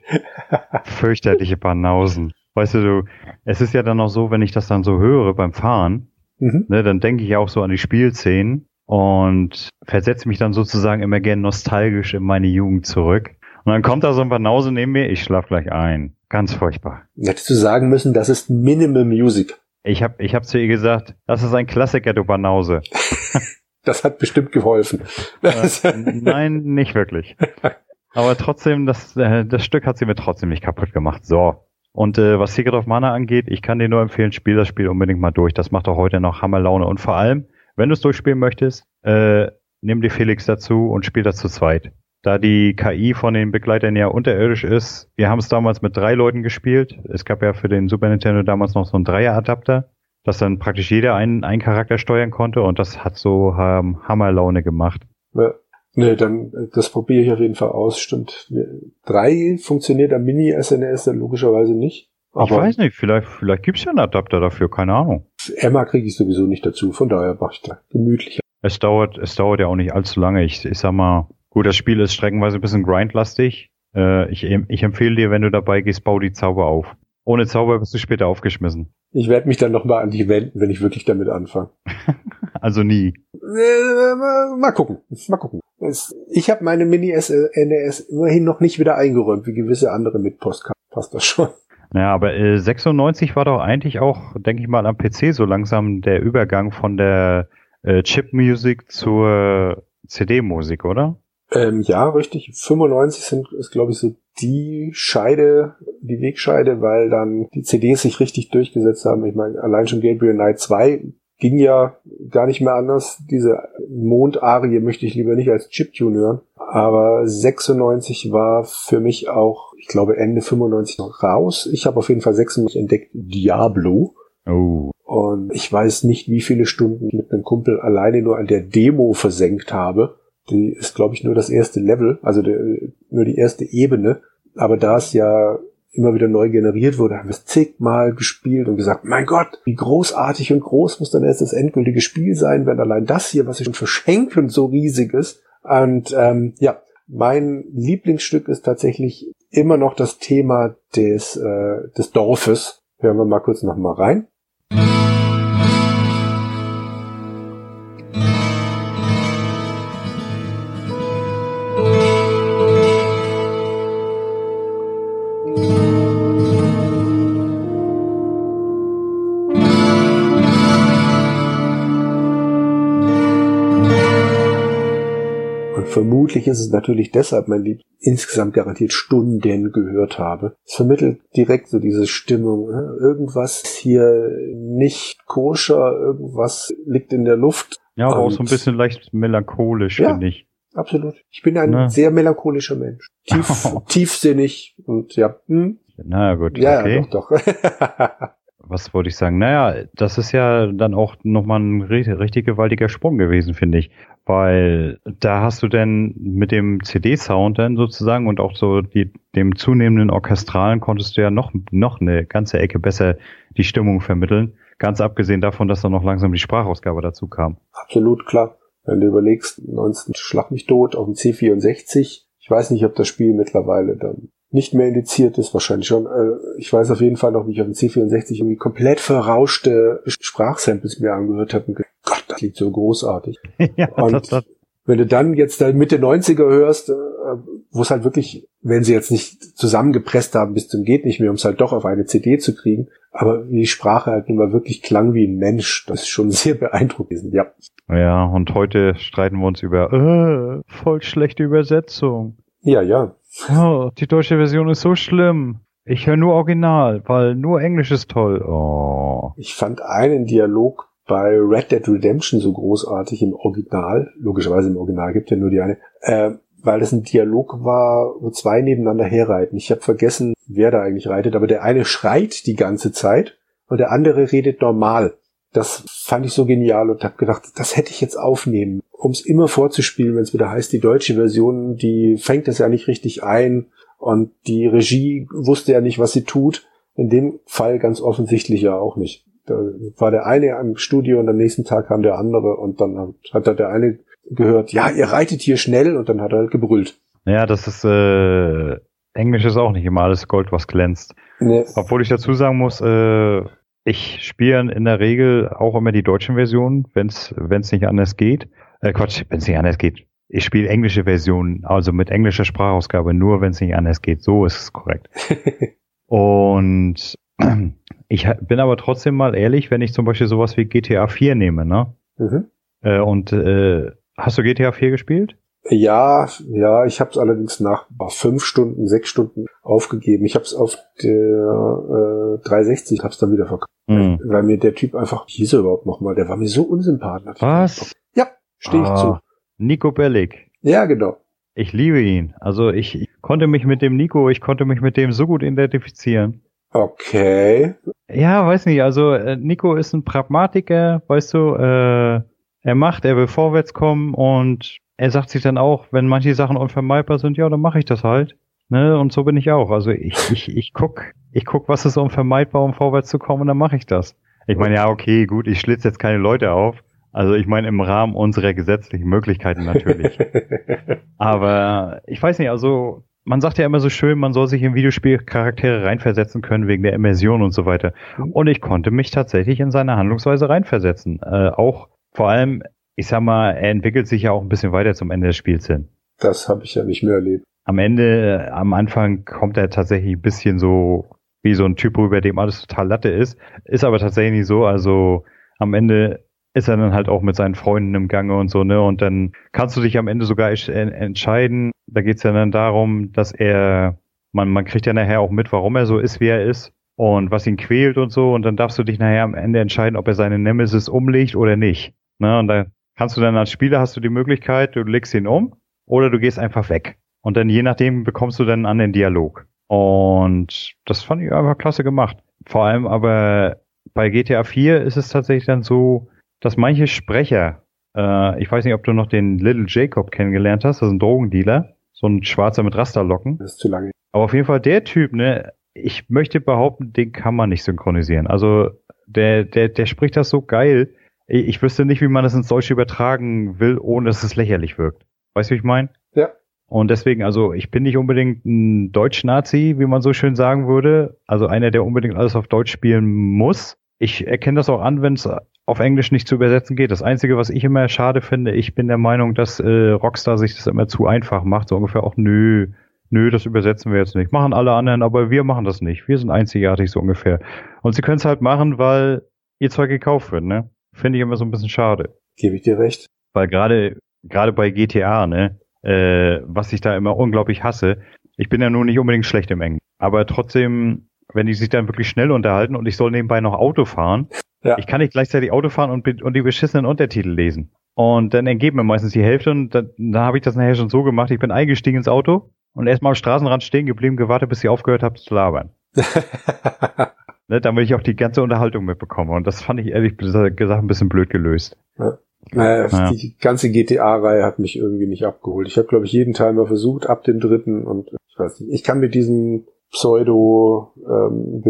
Fürchterliche Banausen. Weißt du, du, es ist ja dann auch so, wenn ich das dann so höre beim Fahren, Mhm. ne, dann denke ich auch so an die Spielszenen und versetze mich dann sozusagen immer gern nostalgisch in meine Jugend zurück. Und dann kommt da so ein Banause neben mir, ich schlaf gleich ein. Ganz furchtbar. Hättest du sagen müssen, das ist Minimal Music. Ich habe ich hab zu ihr gesagt, das ist ein Klassiker, du Banause. Das hat bestimmt geholfen. Äh, nein, nicht wirklich. Aber trotzdem, das, äh, das Stück hat sie mir trotzdem nicht kaputt gemacht. So. Und äh, was Secret of Mana angeht, ich kann dir nur empfehlen, spiel das Spiel unbedingt mal durch. Das macht auch heute noch Hammerlaune. Und vor allem, wenn du es durchspielen möchtest, äh, nimm dir Felix dazu und spiel das zu zweit. Da die KI von den Begleitern ja unterirdisch ist, wir haben es damals mit drei Leuten gespielt. Es gab ja für den Super Nintendo damals noch so einen Dreier-Adapter, dass dann praktisch jeder einen, einen Charakter steuern konnte und das hat so ähm, Hammerlaune gemacht. Ja. Nee, dann, das probiere ich auf jeden Fall aus, stimmt. Drei funktioniert am Mini-SNES dann logischerweise nicht. ich weiß nicht, vielleicht, vielleicht gibt's ja einen Adapter dafür, keine Ahnung. Emma kriege ich sowieso nicht dazu, von daher mache ich da gemütlich. Es dauert, es dauert ja auch nicht allzu lange. Ich, ich sag mal, gut, das Spiel ist streckenweise ein bisschen grindlastig. Äh, ich, ich empfehle dir, wenn du dabei gehst, bau die Zauber auf. Ohne Zauber wirst du später aufgeschmissen. Ich werde mich dann nochmal an dich wenden, wenn ich wirklich damit anfange. Also nie. Äh, mal gucken, mal gucken. Es, ich habe meine Mini-NES immerhin noch nicht wieder eingeräumt, wie gewisse andere mit Postkarten. Passt das schon. Naja, aber äh, 96 war doch eigentlich auch, denke ich mal, am PC so langsam der Übergang von der äh, Chip-Musik zur CD-Musik, oder? Ähm, ja, richtig. 95 sind, ist, glaube ich, so die Scheide, die Wegscheide, weil dann die CDs sich richtig durchgesetzt haben. Ich meine, allein schon Gabriel Knight 2 ging ja gar nicht mehr anders. Diese Mondarie möchte ich lieber nicht als Chiptune hören. Aber 96 war für mich auch, ich glaube, Ende 95 noch raus. Ich habe auf jeden Fall 96 entdeckt Diablo. Oh. Und ich weiß nicht, wie viele Stunden ich mit einem Kumpel alleine nur an der Demo versenkt habe. Die ist, glaube ich, nur das erste Level, also der, nur die erste Ebene. Aber da es ja immer wieder neu generiert wurde, haben wir es zigmal gespielt und gesagt, mein Gott, wie großartig und groß muss dann erst das endgültige Spiel sein, wenn allein das hier, was ich schon verschenken, so riesig ist. Und ähm, ja, mein Lieblingsstück ist tatsächlich immer noch das Thema des, äh, des Dorfes. Hören wir mal kurz noch mal rein. Vermutlich ist es natürlich deshalb mein Lieb, insgesamt garantiert Stunden gehört habe. Es vermittelt direkt so diese Stimmung. ne? Irgendwas ist hier nicht koscher, irgendwas liegt in der Luft. Ja, aber auch so ein bisschen leicht melancholisch, Ja. finde ich. Absolut. Ich bin ein Ne. sehr melancholischer Mensch. Tief, tiefsinnig und ja, hm, Na gut, ja, okay. ja, doch, doch. Was wollte ich sagen? Naja, das ist ja dann auch nochmal ein ri- richtig gewaltiger Sprung gewesen, finde ich. Weil da hast du denn mit dem CD-Sound dann sozusagen und auch so die, dem zunehmenden Orchestralen konntest du ja noch, noch eine ganze Ecke besser die Stimmung vermitteln. Ganz abgesehen davon, dass dann noch langsam die Sprachausgabe dazu kam. Absolut klar. Wenn du überlegst, 19 Schlag mich tot auf dem C64. Ich weiß nicht, ob das Spiel mittlerweile dann nicht mehr indiziert ist, wahrscheinlich schon. Äh, Ich weiß auf jeden Fall noch, wie ich auf dem C64 irgendwie komplett verrauschte Sprachsamples mir angehört habe und gedacht, Gott, das klingt so großartig. ja, Und das, das, wenn du dann jetzt da Mitte 90er hörst, äh, wo es halt wirklich, wenn sie jetzt nicht zusammengepresst haben bis zum geht nicht mehr, um es halt doch auf eine CD zu kriegen, aber die Sprache halt immer wirklich klang wie ein Mensch, das ist schon sehr beeindruckend gewesen, ja. ja, und heute streiten wir uns über, äh, voll schlechte Übersetzung. Ja, ja. Oh, die deutsche Version ist so schlimm. Ich höre nur Original, weil nur Englisch ist toll. Oh. Ich fand einen Dialog bei Red Dead Redemption so großartig im Original, logischerweise im Original gibt ja nur die eine, äh, weil es ein Dialog war, wo zwei nebeneinander herreiten. Ich habe vergessen, wer da eigentlich reitet, aber der eine schreit die ganze Zeit und der andere redet normal. Das fand ich so genial und habe gedacht, das hätte ich jetzt aufnehmen, um es immer vorzuspielen, wenn es wieder heißt, die deutsche Version, die fängt das ja nicht richtig ein und die Regie wusste ja nicht, was sie tut. In dem Fall ganz offensichtlich ja auch nicht. Da war der eine am Studio und am nächsten Tag kam der andere und dann hat, hat da der eine gehört, ja, ihr reitet hier schnell und dann hat er halt gebrüllt. Naja, das ist, äh, Englisch ist auch nicht immer alles Gold, was glänzt. Nee, Obwohl ich dazu sagen muss, äh, ich spiele in der Regel auch immer die deutschen Versionen, wenn es nicht anders geht. Äh, Quatsch, wenn es nicht anders geht. Ich spiele englische Versionen, also mit englischer Sprachausgabe, nur wenn es nicht anders geht. So ist es korrekt. Und ich bin aber trotzdem mal ehrlich, wenn ich zum Beispiel sowas wie GTA 4 nehme, ne? mhm. Äh, und äh, hast du GTA 4 gespielt? Ja, ja, ich habe es allerdings nach fünf Stunden, sechs Stunden aufgegeben. Ich habe es auf der äh, 360, habe es dann wieder verkauft, Hm. weil mir der Typ einfach, hieß er überhaupt nochmal, der war mir so unsympathisch. Was? Stehe ich Ah, zu. Nico Bellic. Ja, genau. Ich liebe ihn. Also ich, ich konnte mich mit dem Nico, ich konnte mich mit dem so gut identifizieren. Okay. Ja, weiß nicht, also äh, Nico ist ein Pragmatiker, weißt du, äh, er macht, er will vorwärts kommen und er sagt sich dann auch, wenn manche Sachen unvermeidbar sind, ja, dann mache ich das halt. Ne? Und so bin ich auch. Also ich, ich, ich guck, ich guck, was ist unvermeidbar, um vorwärts zu kommen, und dann mache ich das. Ich meine, ja, okay, gut, ich schlitze jetzt keine Leute auf. Also ich meine im Rahmen unserer gesetzlichen Möglichkeiten natürlich. Aber ich weiß nicht, also man sagt ja immer so schön, man soll sich in Videospielcharaktere reinversetzen können wegen der Immersion und so weiter. Mhm. Und ich konnte mich tatsächlich in seine Handlungsweise reinversetzen. Äh, auch vor allem, ich sag mal, er entwickelt sich ja auch ein bisschen weiter zum Ende des Spiels hin. Das habe ich ja nicht mehr erlebt. Am Ende, am Anfang kommt er tatsächlich ein bisschen so wie so ein Typ rüber, dem alles total Latte ist. Ist aber tatsächlich nicht so. Also am Ende ist er dann halt auch mit seinen Freunden im Gange und so, ne? Und dann kannst du dich am Ende sogar entscheiden. Da geht's ja dann darum, dass er, man, man kriegt ja nachher auch mit, warum er so ist, wie er ist und was ihn quält und so. Und dann darfst du dich nachher am Ende entscheiden, ob er seine Nemesis umlegt oder nicht. Ne? Und da kannst du dann als Spieler hast du die Möglichkeit, du legst ihn um oder du gehst einfach weg. Und dann je nachdem bekommst du dann an den Dialog. Und das fand ich einfach klasse gemacht. Vor allem aber bei GTA 4 ist es tatsächlich dann so, dass manche Sprecher, äh, ich weiß nicht, ob du noch den Little Jacob kennengelernt hast, das ist ein Drogendealer, so ein Schwarzer mit Rasterlocken. Das ist zu lange. Aber auf jeden Fall der Typ, ne, ich möchte behaupten, den kann man nicht synchronisieren. Also der, der, der spricht das so geil. Ich, ich wüsste nicht, wie man das ins Deutsche übertragen will, ohne dass es lächerlich wirkt. Weißt du, wie ich meine? Ja. Und deswegen, also ich bin nicht unbedingt ein Deutsch-Nazi, wie man so schön sagen würde. Also einer, der unbedingt alles auf Deutsch spielen muss. Ich erkenne das auch an, wenn es auf Englisch nicht zu übersetzen geht. Das Einzige, was ich immer schade finde, ich bin der Meinung, dass äh, Rockstar sich das immer zu einfach macht. So ungefähr auch, nö, nö, das übersetzen wir jetzt nicht. Machen alle anderen, aber wir machen das nicht. Wir sind einzigartig so ungefähr. Und sie können es halt machen, weil ihr Zeug gekauft wird, ne? Finde ich immer so ein bisschen schade. Gebe ich dir recht. Weil gerade gerade bei GTA, ne, äh, was ich da immer unglaublich hasse, ich bin ja nun nicht unbedingt schlecht im Englisch, aber trotzdem, wenn die sich dann wirklich schnell unterhalten und ich soll nebenbei noch Auto fahren, Ja. ich kann nicht gleichzeitig Auto fahren und, und die beschissenen Untertitel lesen. Und dann entgeht mir meistens die Hälfte und dann, dann habe ich das nachher schon so gemacht, ich bin eingestiegen ins Auto und erstmal am Straßenrand stehen geblieben, gewartet, bis sie aufgehört habt zu labern. Ne, damit ich auch die ganze Unterhaltung mitbekomme. Und das fand ich ehrlich gesagt ein bisschen blöd gelöst. naja, Ja. die ganze GTA-Reihe hat mich irgendwie nicht abgeholt. Ich habe, glaube ich, jeden Teil mal versucht, ab dem dritten und ich weiß nicht. Ich kann mit diesem pseudo ähm,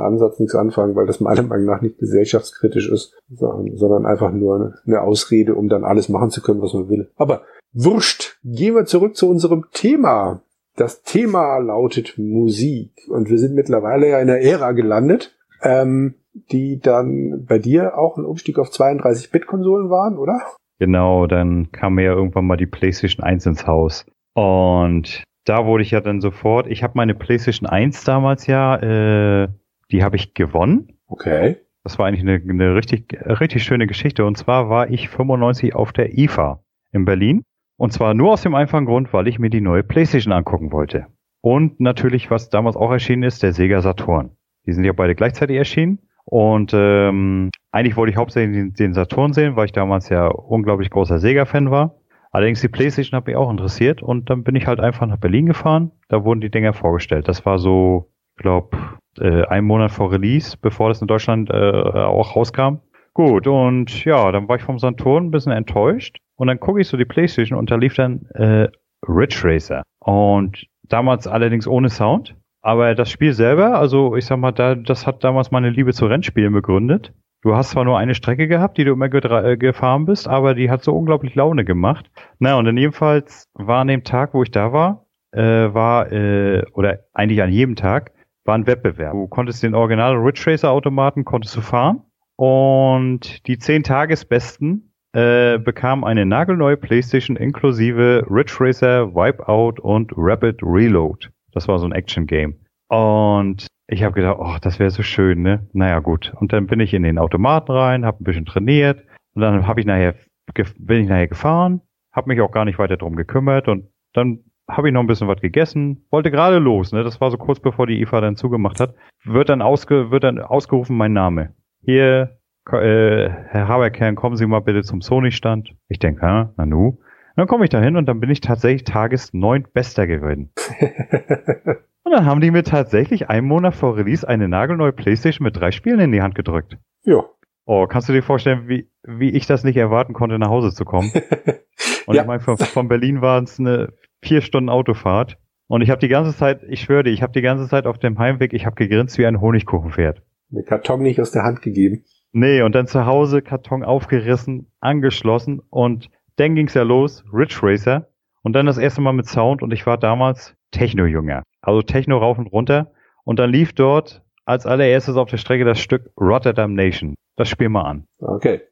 Ansatz nichts anfangen, weil das meiner Meinung nach nicht gesellschaftskritisch ist, sondern sondern einfach nur eine Ausrede, um dann alles machen zu können, was man will. Aber wurscht, gehen wir zurück zu unserem Thema. Das Thema lautet Musik und wir sind mittlerweile ja in einer Ära gelandet, ähm, die dann bei dir auch ein Umstieg auf 32-Bit-Konsolen waren, oder? Genau, dann kam mir ja irgendwann mal die PlayStation 1 ins Haus. Und da wurde ich ja dann sofort, ich habe meine PlayStation 1 damals ja, äh, die habe ich gewonnen. Okay. Das war eigentlich eine, eine richtig, richtig schöne Geschichte. Und zwar war ich 95 auf der IFA in Berlin. Und zwar nur aus dem einfachen Grund, weil ich mir die neue PlayStation angucken wollte. Und natürlich, was damals auch erschienen ist, der Sega Saturn. Die sind ja beide gleichzeitig erschienen. Und ähm, eigentlich wollte ich hauptsächlich den, den Saturn sehen, weil ich damals ja unglaublich großer Sega-Fan war. Allerdings die PlayStation hat mich auch interessiert und dann bin ich halt einfach nach Berlin gefahren. Da wurden die Dinger vorgestellt. Das war so, glaube, äh, ein Monat vor Release, bevor das in Deutschland äh, auch rauskam. Gut, und ja, dann war ich vom Saturn ein bisschen enttäuscht. Und dann gucke ich so die Playstation und da lief dann äh, Ridge Racer. Und damals allerdings ohne Sound. Aber das Spiel selber, also ich sag mal, da, das hat damals meine Liebe zu Rennspielen begründet. Du hast zwar nur eine Strecke gehabt, die du immer äh, gefahren bist, aber die hat so unglaublich Laune gemacht. Na, und dann jedenfalls war an dem Tag, wo ich da war, äh, war, äh, oder eigentlich an jedem Tag, war ein Wettbewerb. Du konntest den Original Ridge Racer Automaten, konntest du fahren. Und die 10 Tagesbesten äh, bekamen eine nagelneue Playstation inklusive Ridge Racer, Wipeout und Rapid Reload. Das war so ein Action-Game. Und ich habe gedacht, oh, das wäre so schön, ne? Naja, gut. Und dann bin ich in den Automaten rein, habe ein bisschen trainiert und dann habe ich nachher bin ich nachher gefahren, habe mich auch gar nicht weiter drum gekümmert und dann habe ich noch ein bisschen was gegessen, wollte gerade los, ne? Das war so kurz bevor die IFA dann zugemacht hat. Wird dann ausge wird dann ausgerufen mein Name. Hier äh, Herr Haberkern, kommen Sie mal bitte zum Sony-Stand. Ich denke, ja, na nu. Dann komme ich da hin und dann bin ich tatsächlich Tages Bester geworden. Und dann haben die mir tatsächlich einen Monat vor Release eine nagelneue Playstation mit drei Spielen in die Hand gedrückt. ja. Oh, kannst du dir vorstellen, wie, wie ich das nicht erwarten konnte, nach Hause zu kommen? Und Ja. ich meine, von, von Berlin war es eine vier Stunden Autofahrt. Und ich habe die ganze Zeit, ich schwöre dir, ich habe die ganze Zeit auf dem Heimweg, ich habe gegrinst wie ein Honigkuchenpferd. Den Karton nicht aus der Hand gegeben. Nee, und dann zu Hause Karton aufgerissen, angeschlossen und dann ging's ja los, Ridge Racer. Und dann das erste Mal mit Sound und ich war damals Techno-Jünger. Also Techno rauf und runter. Und dann lief dort als allererstes auf der Strecke das Stück Rotterdam Nation. Das spiel mal an. Okay.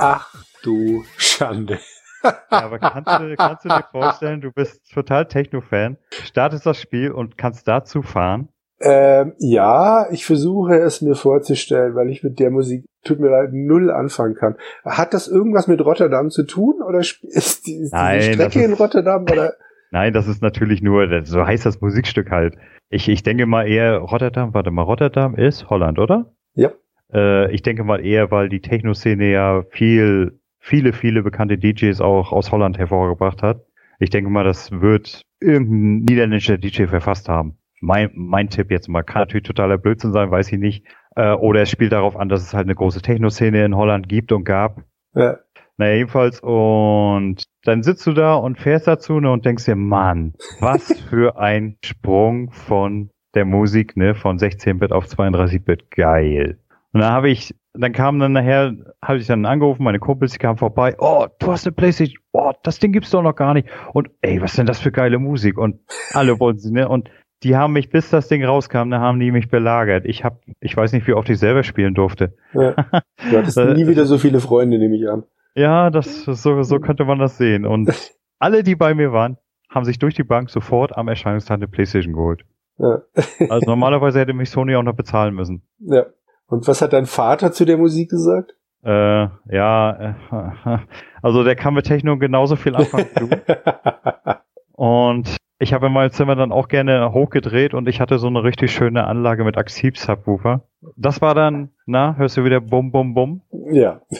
Ach du Schande. Ja, aber kannst du, kannst du dir vorstellen, du bist total Techno-Fan, startest das Spiel und kannst dazu fahren? Ähm, ja, ich versuche es mir vorzustellen, weil ich mit der Musik, tut mir leid, null anfangen kann. Hat das irgendwas mit Rotterdam zu tun oder ist die, ist Nein, die das Strecke in ist- Rotterdam oder? Nein, das ist natürlich nur, so heißt das Musikstück halt. Ich, ich denke mal eher Rotterdam, warte mal, Rotterdam ist Holland, oder? Ja. Äh, ich denke mal eher, weil die Techno-Szene ja viel, viele, viele bekannte DJs auch aus Holland hervorgebracht hat. Ich denke mal, das wird irgendein niederländischer DJ verfasst haben. Mein, mein Tipp jetzt mal, kann natürlich totaler Blödsinn sein, weiß ich nicht. Äh, oder es spielt darauf an, dass es halt eine große Techno-Szene in Holland gibt und gab. Ja. Naja, jedenfalls, und dann sitzt du da und fährst dazu ne, und denkst dir, Mann, was für ein Sprung von der Musik, ne, von 16-Bit auf 32-Bit. Geil. Und dann habe ich, dann kam dann nachher, habe ich dann angerufen, meine Kumpels, die kamen vorbei, oh, du hast eine Playstation, oh, das Ding gibt's doch noch gar nicht. Und ey, was denn das für geile Musik? Und alle wollten sie, ne? Und die haben mich, bis das Ding rauskam, da haben die mich belagert. Ich hab, ich weiß nicht, wie oft ich selber spielen durfte. ja. Du hattest nie wieder so viele Freunde, nehme ich an. Ja, das so, so könnte man das sehen. Und alle, die bei mir waren, haben sich durch die Bank sofort am Erscheinungstag eine Playstation geholt. Ja. Also normalerweise hätte mich Sony auch noch bezahlen müssen. ja. Und was hat dein Vater zu der Musik gesagt? Äh, ja, äh, also der kann mit Techno genauso viel anfangen wie du. Und ich habe in meinem Zimmer dann auch gerne hochgedreht und ich hatte so eine richtig schöne Anlage mit Aktiv-Subwoofer. Das war dann, na, hörst du wieder Bum Bum Bum? ja.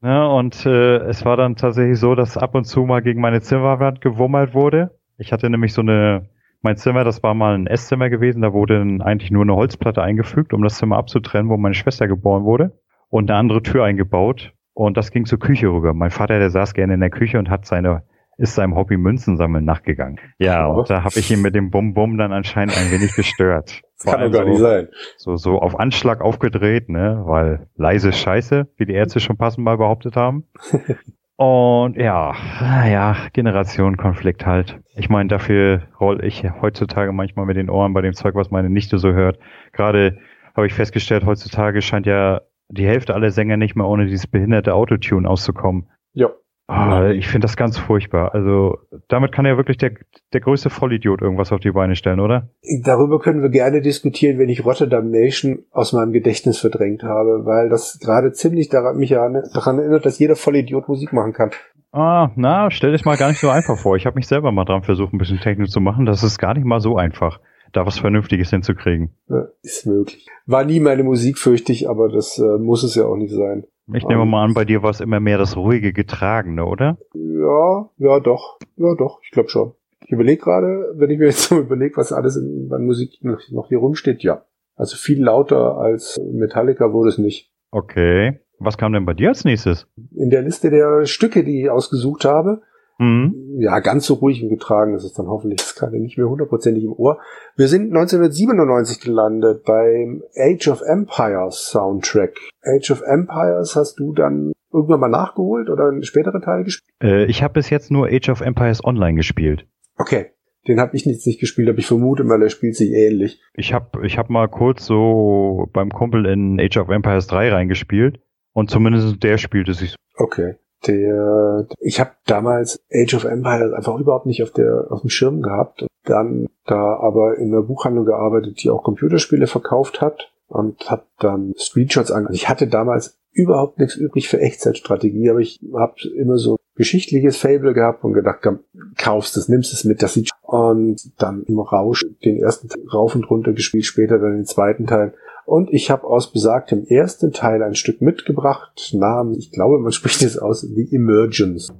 Ja, und äh, es war dann tatsächlich so, dass ab und zu mal gegen meine Zimmerwand gewummert wurde. Ich hatte nämlich so eine, mein Zimmer, das war mal ein Esszimmer gewesen, da wurde dann eigentlich nur eine Holzplatte eingefügt, um das Zimmer abzutrennen, wo meine Schwester geboren wurde. Und eine andere Tür eingebaut. Und das ging zur Küche rüber. Mein Vater, der saß gerne in der Küche und hat seine, ist seinem Hobby Münzen sammeln nachgegangen. Ja, Oh. und da habe ich ihn mit dem Bum-Bum dann anscheinend ein wenig gestört. Das kann Vor doch gar allem nicht so- sein. so, so auf Anschlag aufgedreht, ne, weil leise Scheiße, wie die Ärzte schon passend mal behauptet haben. Und ja, ja, Generationenkonflikt halt. Ich meine, dafür roll ich heutzutage manchmal mit den Ohren bei dem Zeug, was meine Nichte so hört. Gerade habe ich festgestellt, heutzutage scheint ja die Hälfte aller Sänger nicht mehr ohne dieses behinderte Autotune auszukommen. Ja. Ah, ich finde das ganz furchtbar. Also damit kann ja wirklich der, der größte Vollidiot irgendwas auf die Beine stellen, oder? Darüber können wir gerne diskutieren, wenn ich Rotterdam Nation aus meinem Gedächtnis verdrängt habe, weil das gerade ziemlich daran, mich ja daran erinnert, dass jeder Vollidiot Musik machen kann. Ah, na, stell dich mal gar nicht so einfach vor. Ich habe mich selber mal dran versucht, ein bisschen Technik zu machen. Das ist gar nicht mal so einfach, da was Vernünftiges hinzukriegen. Ja, ist möglich. War nie meine Musik, fürchte ich, aber das äh, muss es ja auch nicht sein. Ich nehme mal an, bei dir war es immer mehr das ruhige Getragene, oder? Ja, ja doch. Ja doch, ich glaube schon. Ich überlege gerade, wenn ich mir jetzt so überlege, was alles in, an Musik noch, noch hier rumsteht, ja. Also viel lauter als Metallica wurde es nicht. Okay. Was kam denn bei dir als nächstes? In der Liste der Stücke, die ich ausgesucht habe, Hm? ja, ganz so ruhig und getragen ist es dann hoffentlich. Ist gerade nicht mehr hundertprozentig im Ohr. Wir sind 1997 gelandet beim Age of Empires Soundtrack. Age of Empires hast du dann irgendwann mal nachgeholt oder einen späteren Teil gespielt? Äh, ich habe bis jetzt nur Age of Empires Online gespielt. Okay. Den habe ich jetzt nicht gespielt, aber ich vermute mal, der spielt sich ähnlich. Ich habe ich hab mal kurz so beim Kumpel in Age of Empires 3 reingespielt und zumindest der spielte sich. Okay. Der, ich habe damals Age of Empires einfach überhaupt nicht auf der auf dem Schirm gehabt dann da aber in einer Buchhandlung gearbeitet, die auch Computerspiele verkauft hat und habe dann Screenshots an. Ich hatte damals überhaupt nichts übrig für Echtzeitstrategie, aber ich habe immer so geschichtliches Fable gehabt und gedacht, komm, kaufst es, nimmst es mit, das sieht und dann im Rausch den ersten Teil rauf und runter gespielt, später dann den zweiten Teil Und ich habe aus besagtem ersten Teil ein Stück mitgebracht, namens, ich glaube, man spricht es aus, The Emergence.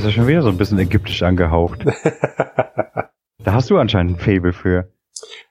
Ist schon wieder so ein bisschen ägyptisch angehaucht. da hast du anscheinend ein Fable für.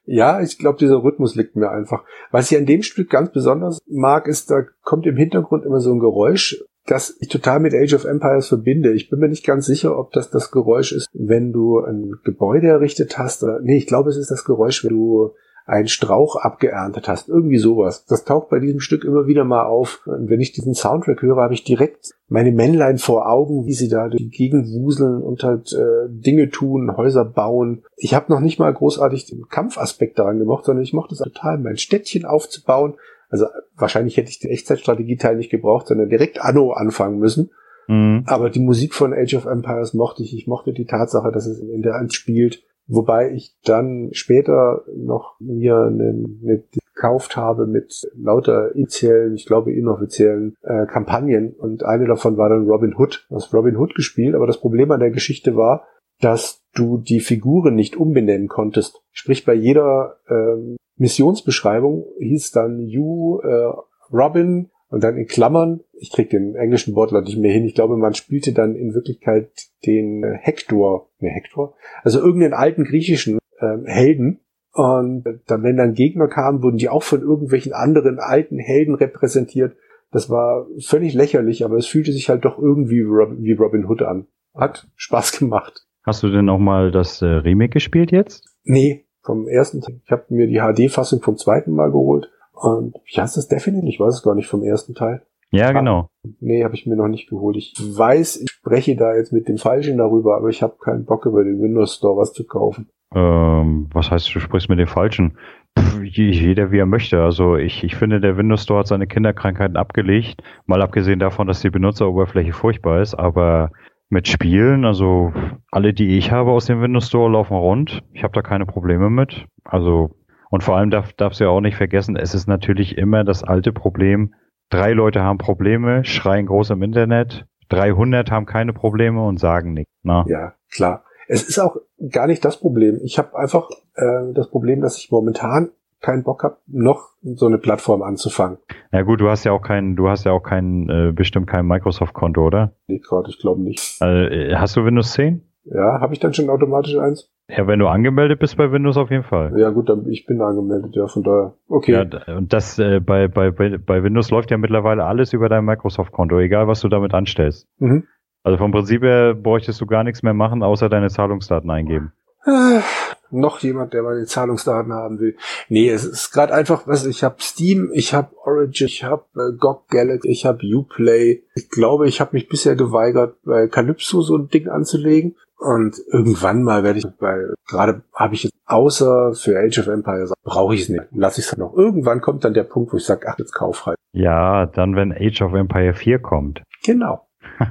Ja, ich glaube, dieser Rhythmus liegt mir einfach. Was ich an dem Stück ganz besonders mag, ist, da kommt im Hintergrund immer so ein Geräusch, das ich total mit Age of Empires verbinde. Ich bin mir nicht ganz sicher, ob das das Geräusch ist, wenn du ein Gebäude errichtet hast. Oder, nee, ich glaube, es ist das Geräusch, wenn du einen Strauch abgeerntet hast. Irgendwie sowas. Das taucht bei diesem Stück immer wieder mal auf. Und wenn ich diesen Soundtrack höre, habe ich direkt meine Männlein vor Augen, wie sie da durch die Gegend wuseln und halt äh, Dinge tun, Häuser bauen. Ich habe noch nicht mal großartig den Kampfaspekt daran gemacht, sondern ich mochte es total, mein Städtchen aufzubauen. Also wahrscheinlich hätte ich den Echtzeitstrategieteil nicht gebraucht, sondern direkt Anno anfangen müssen. Mhm. Aber die Musik von Age of Empires mochte ich. Ich mochte die Tatsache, dass es in der Hand spielt. Wobei ich dann später noch mir eine, eine gekauft habe mit lauter initiellen, ich glaube inoffiziellen äh, Kampagnen und eine davon war dann Robin Hood. Du hast Robin Hood gespielt, aber das Problem an der Geschichte war, dass du die Figuren nicht umbenennen konntest. Sprich, bei jeder ähm, Missionsbeschreibung hieß dann You, äh, Robin und dann in Klammern, ich krieg den englischen Wortlaut nicht mehr hin, ich glaube, man spielte dann in Wirklichkeit den äh, Hector, ne Hector, also irgendeinen alten griechischen ähm, Helden. Und dann, wenn dann Gegner kamen, wurden die auch von irgendwelchen anderen alten Helden repräsentiert. Das war völlig lächerlich, aber es fühlte sich halt doch irgendwie wie Robin Hood an. Hat Spaß gemacht. Hast du denn auch mal das äh, Remake gespielt jetzt? Nee, vom ersten. Ich habe mir die HD-Fassung vom zweiten Mal geholt. Und wie heißt das Definitely? Ich weiß es gar nicht vom ersten Teil. Ja, genau. Nee, habe ich mir noch nicht geholt. Ich weiß, ich spreche da jetzt mit dem Falschen darüber, aber ich habe keinen Bock über den Windows Store was zu kaufen. Ähm, was heißt, du sprichst mit dem Falschen? Pff, jeder wie er möchte. Also ich, ich finde, der Windows Store hat seine Kinderkrankheiten abgelegt. Mal abgesehen davon, dass die Benutzeroberfläche furchtbar ist, aber mit Spielen, also alle, die ich habe aus dem Windows Store, laufen rund. Ich habe da keine Probleme mit. Also und vor allem darf, darfst du ja auch nicht vergessen, es ist natürlich immer das alte Problem. Drei Leute haben Probleme, schreien groß im Internet. 300 haben keine Probleme und sagen nichts. Na? Ja, klar. Es ist auch gar nicht das Problem. Ich habe einfach äh, das Problem, dass ich momentan keinen Bock habe, noch so eine Plattform anzufangen. Ja gut, du hast ja auch keinen, du hast ja auch kein, äh, bestimmt kein Microsoft-Konto, oder? Nee, gerade, ich glaube nicht. Äh, hast du Windows 10? Ja, habe ich dann schon automatisch eins? Ja, wenn du angemeldet bist bei Windows auf jeden Fall. Ja gut, dann ich bin angemeldet, ja, von daher. Okay. Ja, und das äh, bei, bei, bei, bei Windows läuft ja mittlerweile alles über dein Microsoft-Konto, egal was du damit anstellst. Mhm. Also vom Prinzip her bräuchtest du gar nichts mehr machen, außer deine Zahlungsdaten eingeben. Äh, noch jemand, der meine Zahlungsdaten haben will. Nee, es ist gerade einfach, was ich habe Steam, ich habe Origin, ich habe äh, GOG Galaxy, ich habe Uplay. Ich glaube, ich habe mich bisher geweigert, bei Calypso so ein Ding anzulegen. Und irgendwann mal werde ich, weil gerade habe ich jetzt außer für Age of Empires brauche ich es nicht. Lass ich es noch. Irgendwann kommt dann der Punkt, wo ich sage, ach, jetzt kauf halt. Ja, dann wenn Age of Empire 4 kommt. Genau.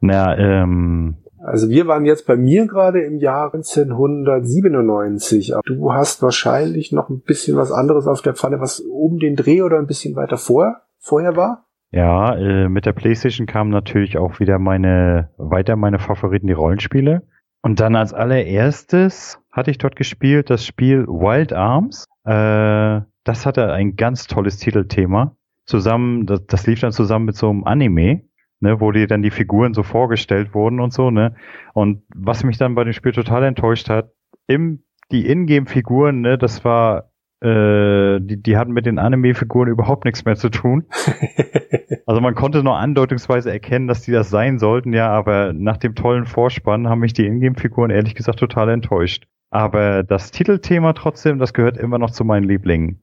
Na, ähm, Also wir waren jetzt bei mir gerade im Jahr 1997. Aber Du hast wahrscheinlich noch ein bisschen was anderes auf der Pfanne, was um den Dreh oder ein bisschen weiter vor, vorher war. Ja, äh, mit der PlayStation kamen natürlich auch wieder meine, weiter meine Favoriten, die Rollenspiele. Und dann als allererstes hatte ich dort gespielt das Spiel Wild Arms. Äh, das hatte ein ganz tolles Titelthema. Zusammen, das, das lief dann zusammen mit so einem Anime, ne, wo dir dann die Figuren so vorgestellt wurden und so, ne. Und was mich dann bei dem Spiel total enttäuscht hat, im, die Ingame-Figuren, ne, das war, äh, die, die hatten mit den Anime-Figuren überhaupt nichts mehr zu tun. Also man konnte nur andeutungsweise erkennen, dass die das sein sollten, ja, aber nach dem tollen Vorspann haben mich die Ingame-Figuren ehrlich gesagt total enttäuscht. Aber das Titelthema trotzdem, das gehört immer noch zu meinen Lieblingen.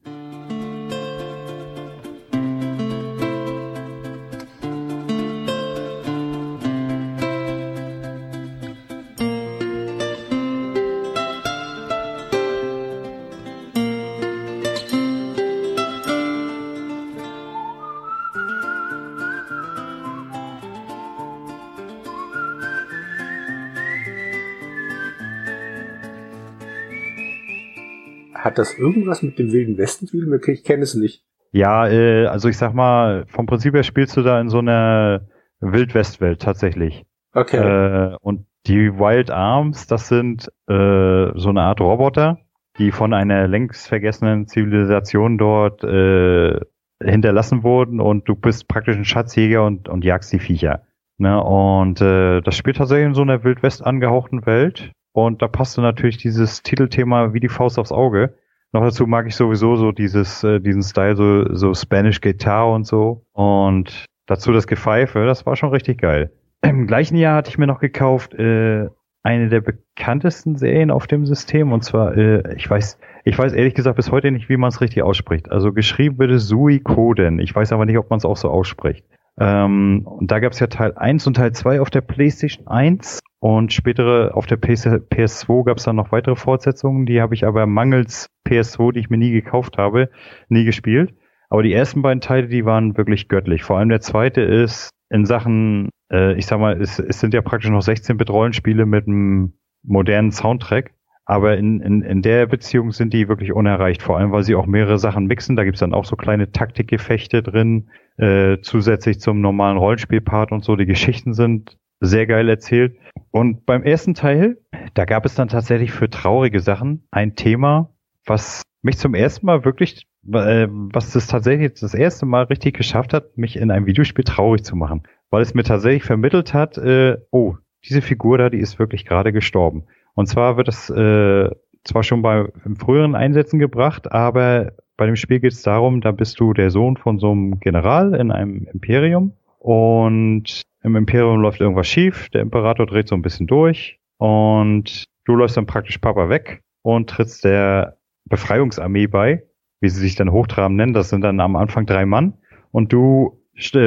Hat das irgendwas mit dem Wilden Westen zu tun? Ich kenne es nicht. Ja, äh, also ich sag mal, vom Prinzip her spielst du da in so einer Wildwestwelt tatsächlich. Okay. Äh, und die Wild Arms, das sind äh, so eine Art Roboter, die von einer längst vergessenen Zivilisation dort äh, hinterlassen wurden und du bist praktisch ein Schatzjäger und, und jagst die Viecher. Ne? Und äh, das spielt tatsächlich in so einer Wildwest angehauchten Welt. Und da passte natürlich dieses Titelthema wie die Faust aufs Auge. Noch dazu mag ich sowieso so dieses, äh, diesen Style, so, so Spanish Guitar und so. Und dazu das Gepfeife, das war schon richtig geil. Im gleichen Jahr hatte ich mir noch gekauft äh, eine der bekanntesten Serien auf dem System und zwar, äh, ich weiß, ich weiß ehrlich gesagt bis heute nicht, wie man es richtig ausspricht. Also geschrieben wird es Suikoden. Ich weiß aber nicht, ob man es auch so ausspricht. Ähm, und da gab es ja Teil 1 und Teil 2 auf der PlayStation 1 und spätere auf der PS, PS2 gab es dann noch weitere Fortsetzungen. Die habe ich aber mangels PS2, die ich mir nie gekauft habe, nie gespielt. Aber die ersten beiden Teile, die waren wirklich göttlich. Vor allem der zweite ist in Sachen, äh, ich sag mal, es, es sind ja praktisch noch 16-Bit-Rollenspiele mit einem modernen Soundtrack. Aber in, in, in der Beziehung sind die wirklich unerreicht, vor allem weil sie auch mehrere Sachen mixen. Da gibt's dann auch so kleine Taktikgefechte drin, äh, zusätzlich zum normalen Rollenspielpart und so. Die Geschichten sind sehr geil erzählt. Und beim ersten Teil, da gab es dann tatsächlich für traurige Sachen ein Thema, was mich zum ersten Mal wirklich, äh, was es tatsächlich das erste Mal richtig geschafft hat, mich in einem Videospiel traurig zu machen. Weil es mir tatsächlich vermittelt hat, äh, oh, diese Figur da, die ist wirklich gerade gestorben. Und zwar wird es äh, zwar schon bei früheren Einsätzen gebracht, aber bei dem Spiel geht es darum, da bist du der Sohn von so einem General in einem Imperium und im Imperium läuft irgendwas schief, der Imperator dreht so ein bisschen durch und du läufst dann praktisch Papa weg und trittst der Befreiungsarmee bei, wie sie sich dann hochtraben nennen, das sind dann am Anfang drei Mann und du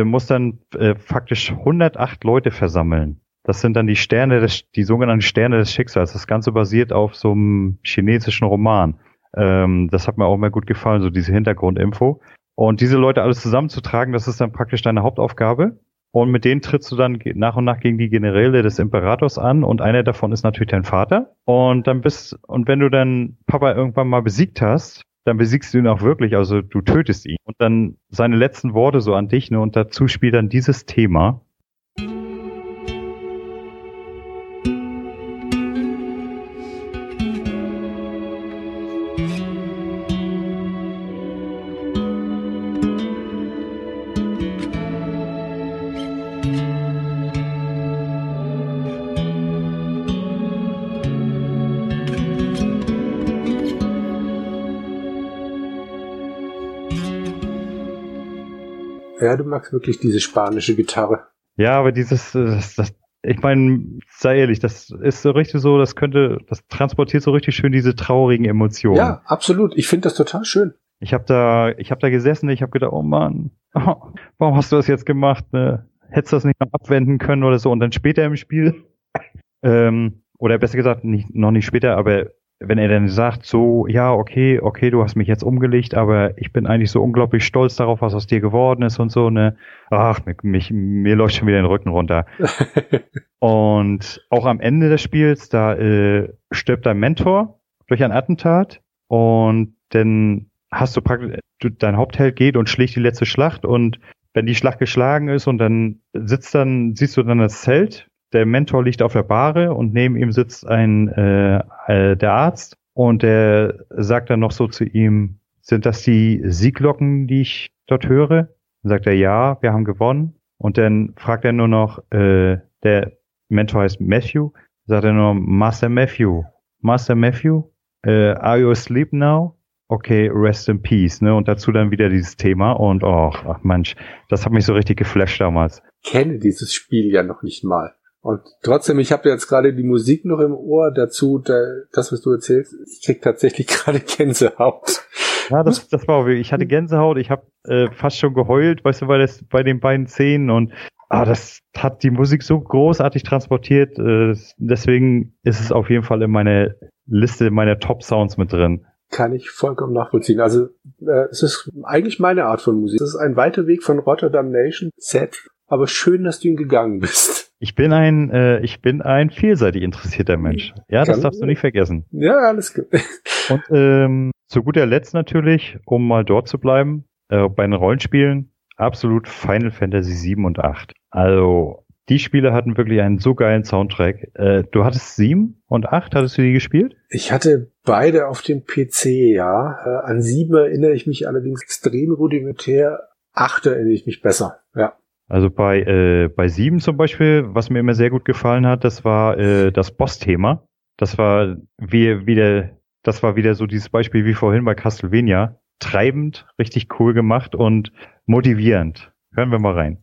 musst dann äh, faktisch 108 Leute versammeln das sind dann die Sterne, des, die sogenannten Sterne des Schicksals. Das Ganze basiert auf so einem chinesischen Roman. Ähm, das hat mir auch mal gut gefallen, so diese Hintergrundinfo. Und diese Leute alles zusammenzutragen, das ist dann praktisch deine Hauptaufgabe. Und mit denen trittst du dann nach und nach gegen die Generäle des Imperators an und einer davon ist natürlich dein Vater. Und dann bist, und wenn du dann Papa irgendwann mal besiegt hast, dann besiegst du ihn auch wirklich, also du tötest ihn. Und dann seine letzten Worte so an dich, ne, und dazu spielt dann dieses Thema. Magst wirklich diese spanische Gitarre. Ja, aber dieses, äh, das, das, ich meine, sei ehrlich, das ist so richtig so, das könnte, das transportiert so richtig schön diese traurigen Emotionen. Ja, absolut. Ich finde das total schön. Ich habe da, ich habe da gesessen, ich habe gedacht, oh Mann, oh, warum hast du das jetzt gemacht? Ne? Hättest du das nicht mal abwenden können oder so? Und dann später im Spiel, ähm, oder besser gesagt, nicht, noch nicht später, aber wenn er dann sagt, so, ja, okay, okay, du hast mich jetzt umgelegt, aber ich bin eigentlich so unglaublich stolz darauf, was aus dir geworden ist und so, ne? Ach, mich, mir läuft schon wieder den Rücken runter. und auch am Ende des Spiels, da äh, stirbt dein Mentor durch ein Attentat und dann hast du praktisch, du, dein Hauptheld geht und schlägt die letzte Schlacht und wenn die Schlacht geschlagen ist und dann sitzt dann, siehst du dann das Zelt der Mentor liegt auf der Bahre und neben ihm sitzt ein äh, äh, der Arzt und der sagt dann noch so zu ihm, sind das die Sieglocken, die ich dort höre? Dann sagt er, ja, wir haben gewonnen. Und dann fragt er nur noch, äh, der Mentor heißt Matthew, sagt er nur, Master Matthew, Master Matthew, äh, are you asleep now? Okay, rest in peace, ne? Und dazu dann wieder dieses Thema und oh, ach Mensch, das hat mich so richtig geflasht damals. Kenne dieses Spiel ja noch nicht mal. Und trotzdem, ich habe jetzt gerade die Musik noch im Ohr dazu, da, das, was du erzählst, ich krieg tatsächlich gerade Gänsehaut. Ja, das, das war ich hatte Gänsehaut, ich habe äh, fast schon geheult, weißt du, bei, das, bei den beiden Szenen und ah, das hat die Musik so großartig transportiert, äh, deswegen ist es auf jeden Fall in meine Liste meiner Top-Sounds mit drin. Kann ich vollkommen nachvollziehen. Also äh, es ist eigentlich meine Art von Musik. Es ist ein weiter Weg von Rotterdam Nation, Set, aber schön, dass du ihn gegangen bist. Ich bin ein, äh, ich bin ein vielseitig interessierter Mensch. Ja, das Kann darfst du nicht vergessen. Ja, alles gut. Und ähm, zu guter Letzt natürlich, um mal dort zu bleiben, äh, bei den Rollenspielen, absolut Final Fantasy 7 und 8. Also die Spiele hatten wirklich einen so geilen Soundtrack. Äh, du hattest 7 und 8, hattest du die gespielt? Ich hatte beide auf dem PC, ja. Äh, an 7 erinnere ich mich allerdings extrem rudimentär. 8 erinnere ich mich besser, ja. Also bei, äh, bei 7 zum Beispiel, was mir immer sehr gut gefallen hat, das war äh, das Boss-Thema. Das war wie, wieder, das war wieder so dieses Beispiel wie vorhin bei Castlevania. Treibend, richtig cool gemacht und motivierend. Hören wir mal rein.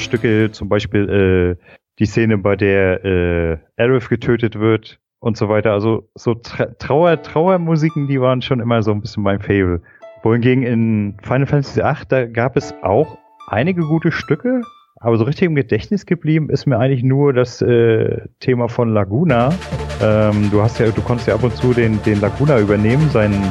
Stücke, zum Beispiel äh, die Szene, bei der äh, Aerith getötet wird und so weiter. Also so Tra Trauer, Trauermusiken, die waren schon immer so ein bisschen mein Fable. Wohingegen in Final Fantasy VIII, da gab es auch einige gute Stücke, aber so richtig im Gedächtnis geblieben ist mir eigentlich nur das äh, Thema von Laguna. Ähm, du hast ja, du konntest ja ab und zu den, den Laguna übernehmen, seinen,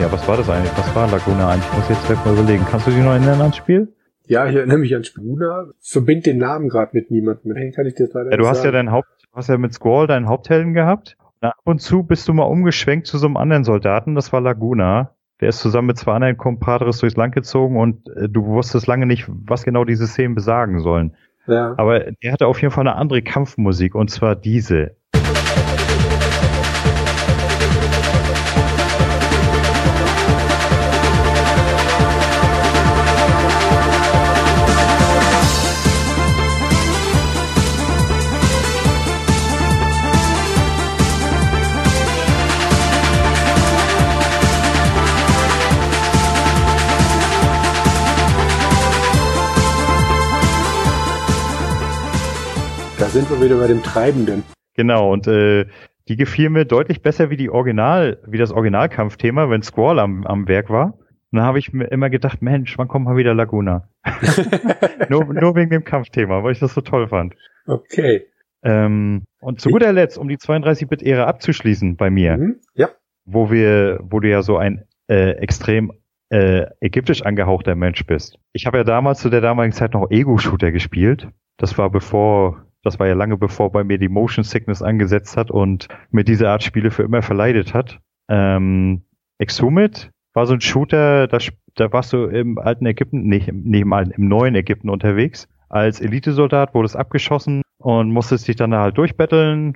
ja, was war das eigentlich? Was war Laguna eigentlich? Ich muss jetzt gleich mal überlegen. Kannst du dich noch erinnern ans Spiel? Ja, ich erinnere mich an Spuna. Verbind den Namen gerade mit niemandem. Deswegen kann ich dir das leider Ja, du hast ja sagen. deinen Haupt, du hast ja mit Squall deinen Haupthelden gehabt. Und ab und zu bist du mal umgeschwenkt zu so einem anderen Soldaten, das war Laguna. Der ist zusammen mit zwei anderen Compadres durchs Land gezogen und äh, du wusstest lange nicht, was genau diese Szenen besagen sollen. ja. Aber der hatte auf jeden Fall eine andere Kampfmusik und zwar diese. Sind wir wieder bei dem Treibenden. Genau, und äh, die gefiel mir deutlich besser wie die Original, wie das Originalkampfthema, wenn Squall am, am Werk war. Und dann habe ich mir immer gedacht, Mensch, wann kommt mal wieder Laguna? nur, nur wegen dem Kampfthema, weil ich das so toll fand. Okay. Ähm, und zu guter Letzt, um die 32-Bit-Ära abzuschließen bei mir, Mhm. Ja. wo wir, wo du ja so ein äh, extrem äh, ägyptisch angehauchter Mensch bist. Ich habe ja damals zu der damaligen Zeit noch Ego-Shooter gespielt. Das war bevor, das war ja lange bevor bei mir die Motion Sickness angesetzt hat und mir diese Art Spiele für immer verleidet hat. Ähm, Exhumit war so ein Shooter, da, da warst du im alten Ägypten, nicht, nicht im alten, im neuen Ägypten unterwegs. Als Elitesoldat wurdest abgeschossen und musstest dich dann da halt durchbetteln.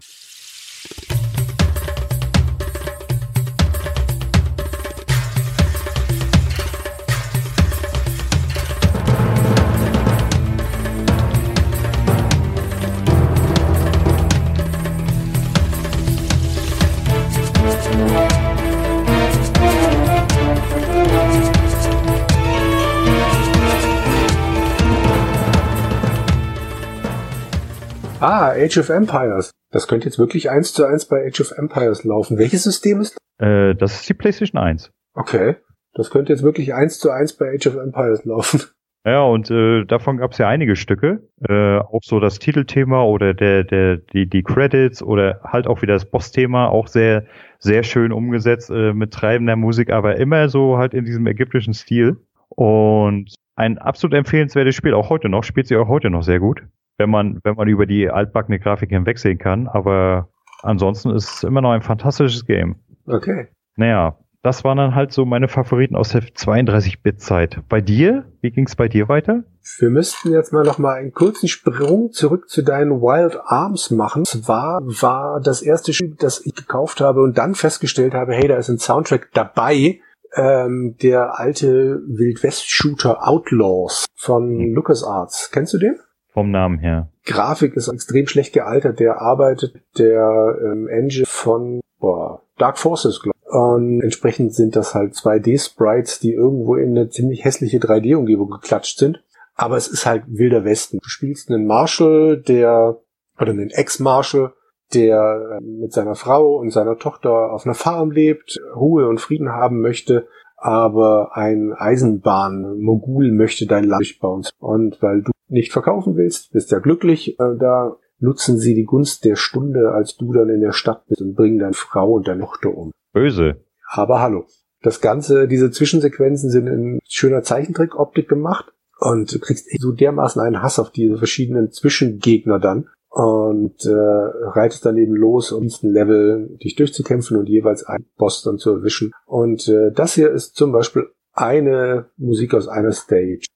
Ah, Age of Empires. Das könnte jetzt wirklich eins zu eins bei Age of Empires laufen. Welches System ist? Äh, das ist die PlayStation 1. Okay. Das könnte jetzt wirklich eins zu eins bei Age of Empires laufen. Ja, und äh, davon gab es ja einige Stücke. Äh, auch so das Titelthema oder der, der, die, die Credits oder halt auch wieder das Boss-Thema, auch sehr, sehr schön umgesetzt äh, mit treibender Musik, aber immer so halt in diesem ägyptischen Stil. Und ein absolut empfehlenswertes Spiel, auch heute noch, spielt sich auch heute noch sehr gut, wenn man, wenn man über die altbackene Grafik hinwegsehen kann. Aber ansonsten ist es immer noch ein fantastisches Game. Okay. Naja, das waren dann halt so meine Favoriten aus der 32-Bit-Zeit. Bei dir? Wie ging's bei dir weiter? Wir müssten jetzt mal noch mal einen kurzen Sprung zurück zu deinen Wild Arms machen. Zwar war das erste Spiel, das ich gekauft habe und dann festgestellt habe, hey, da ist ein Soundtrack dabei, ähm, der alte Wildwest-Shooter Outlaws von Mhm. LucasArts. Kennst du den? Vom Namen her. Grafik ist extrem schlecht gealtert. Der arbeitet der ähm, Engine von boah, Dark Forces, glaube ich. Und entsprechend sind das halt 2D-Sprites, die irgendwo in eine ziemlich hässliche 3D-Umgebung geklatscht sind. Aber es ist halt wilder Westen. Du spielst einen Marshal, der, oder einen Ex-Marshal, der äh, mit seiner Frau und seiner Tochter auf einer Farm lebt, Ruhe und Frieden haben möchte, aber ein Eisenbahnmogul möchte dein Land durchbauen. Und weil du nicht verkaufen willst, bist ja glücklich, äh, da nutzen sie die Gunst der Stunde, als du dann in der Stadt bist und bringen deine Frau und deine Tochter um. Böse. Aber hallo. Das Ganze, diese Zwischensequenzen sind in schöner Zeichentrick-Optik gemacht und du kriegst so dermaßen einen Hass auf diese verschiedenen Zwischengegner dann und äh, reitest dann eben los, um diesen Level dich durchzukämpfen und jeweils einen Boss dann zu erwischen. Und äh, das hier ist zum Beispiel eine Musik aus einer Stage.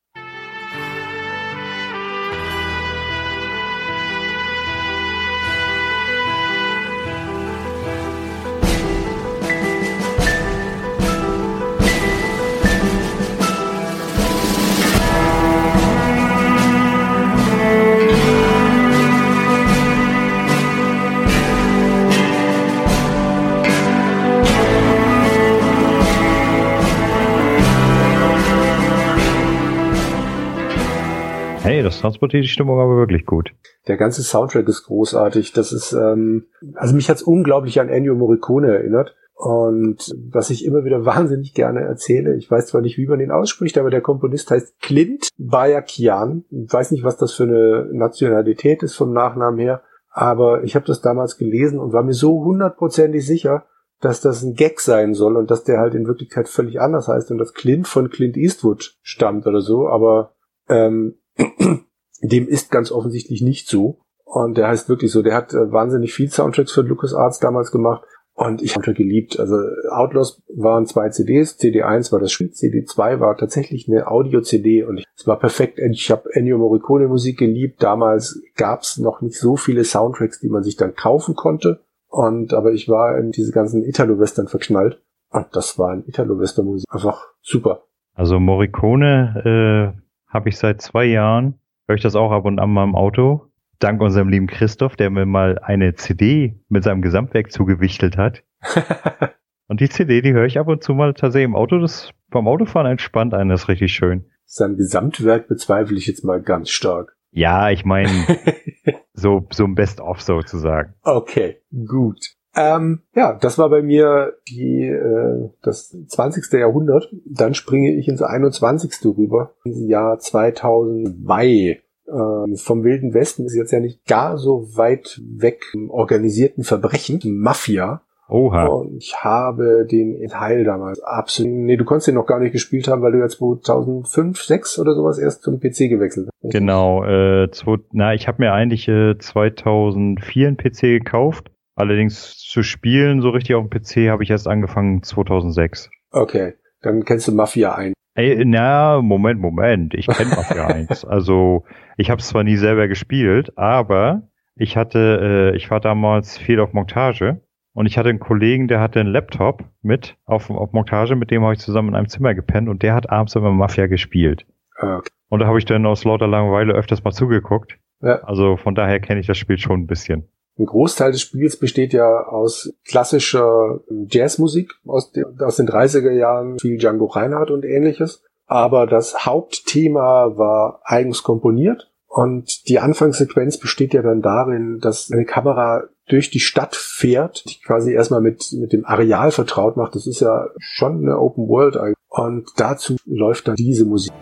Transportiert die Stimmung aber wirklich gut. Der ganze Soundtrack ist großartig. Das ist, ähm, also mich hat's unglaublich an Ennio Morricone erinnert. Und was ich immer wieder wahnsinnig gerne erzähle, ich weiß zwar nicht, wie man ihn ausspricht, aber der Komponist heißt Clint Bayakian. Ich weiß nicht, was das für eine Nationalität ist vom Nachnamen her, aber ich habe das damals gelesen und war mir so hundertprozentig sicher, dass das ein Gag sein soll und dass der halt in Wirklichkeit völlig anders heißt und dass Clint von Clint Eastwood stammt oder so, aber ähm, dem ist ganz offensichtlich nicht so. Und der heißt wirklich so, der hat äh, wahnsinnig viel Soundtracks für LucasArts damals gemacht und ich habe geliebt. Also Outlaws waren zwei CDs, CD1 war das Spiel, CD2 war tatsächlich eine Audio-CD und es war perfekt. Ich habe Ennio Morricone Musik geliebt. Damals gab's noch nicht so viele Soundtracks, die man sich dann kaufen konnte. Und aber ich war in diese ganzen Italo-Western verknallt. Und das war ein Italo-Western-Musik. Einfach super. Also Morricone äh, habe ich seit zwei Jahren, höre ich das auch ab und an mal im Auto. Dank unserem lieben Christoph, der mir mal eine CD mit seinem Gesamtwerk zugewichtelt hat. Und die CD, die höre ich ab und zu mal tatsächlich im Auto. Das beim Autofahren entspannt einen, das ist richtig schön. Sein Gesamtwerk bezweifle ich jetzt mal ganz stark. Ja, ich meine, so, so ein Best-of sozusagen. Okay, gut. Ähm, ja, das war bei mir die, äh, das 20. Jahrhundert. Dann springe ich ins 21. rüber, ins Jahr 2002. Ähm, vom Wilden Westen ist jetzt ja nicht gar so weit weg organisierten Verbrechen, Mafia. Oha. Und ich habe den Teil damals absolut, nee, du konntest den noch gar nicht gespielt haben, weil du ja 2005, 6 oder sowas erst zum PC gewechselt hast. Genau, äh, zwei, na, ich habe mir eigentlich äh, 2004 einen PC gekauft. Allerdings zu spielen, so richtig auf dem PC, habe ich erst angefangen 2006. Okay, dann kennst du Mafia 1. Ey, na, Moment, Moment. Ich kenne Mafia 1. Also, ich habe es zwar nie selber gespielt, aber ich hatte, äh, ich war damals viel auf Montage und ich hatte einen Kollegen, der hatte einen Laptop mit auf, auf Montage, mit dem habe ich zusammen in einem Zimmer gepennt und der hat abends immer Mafia gespielt. Okay. Und da habe ich dann aus lauter Langeweile öfters mal zugeguckt. Ja. Also von daher kenne ich das Spiel schon ein bisschen. Ein Großteil des Spiels besteht ja aus klassischer Jazzmusik aus, den- aus den 30er Jahren, viel Django Reinhardt und ähnliches. Aber das Hauptthema war eigens komponiert und die Anfangssequenz besteht ja dann darin, dass eine Kamera durch die Stadt fährt, die quasi erstmal mit, mit dem Areal vertraut macht. Das ist ja schon eine Open World eigentlich. Und dazu läuft dann diese Musik.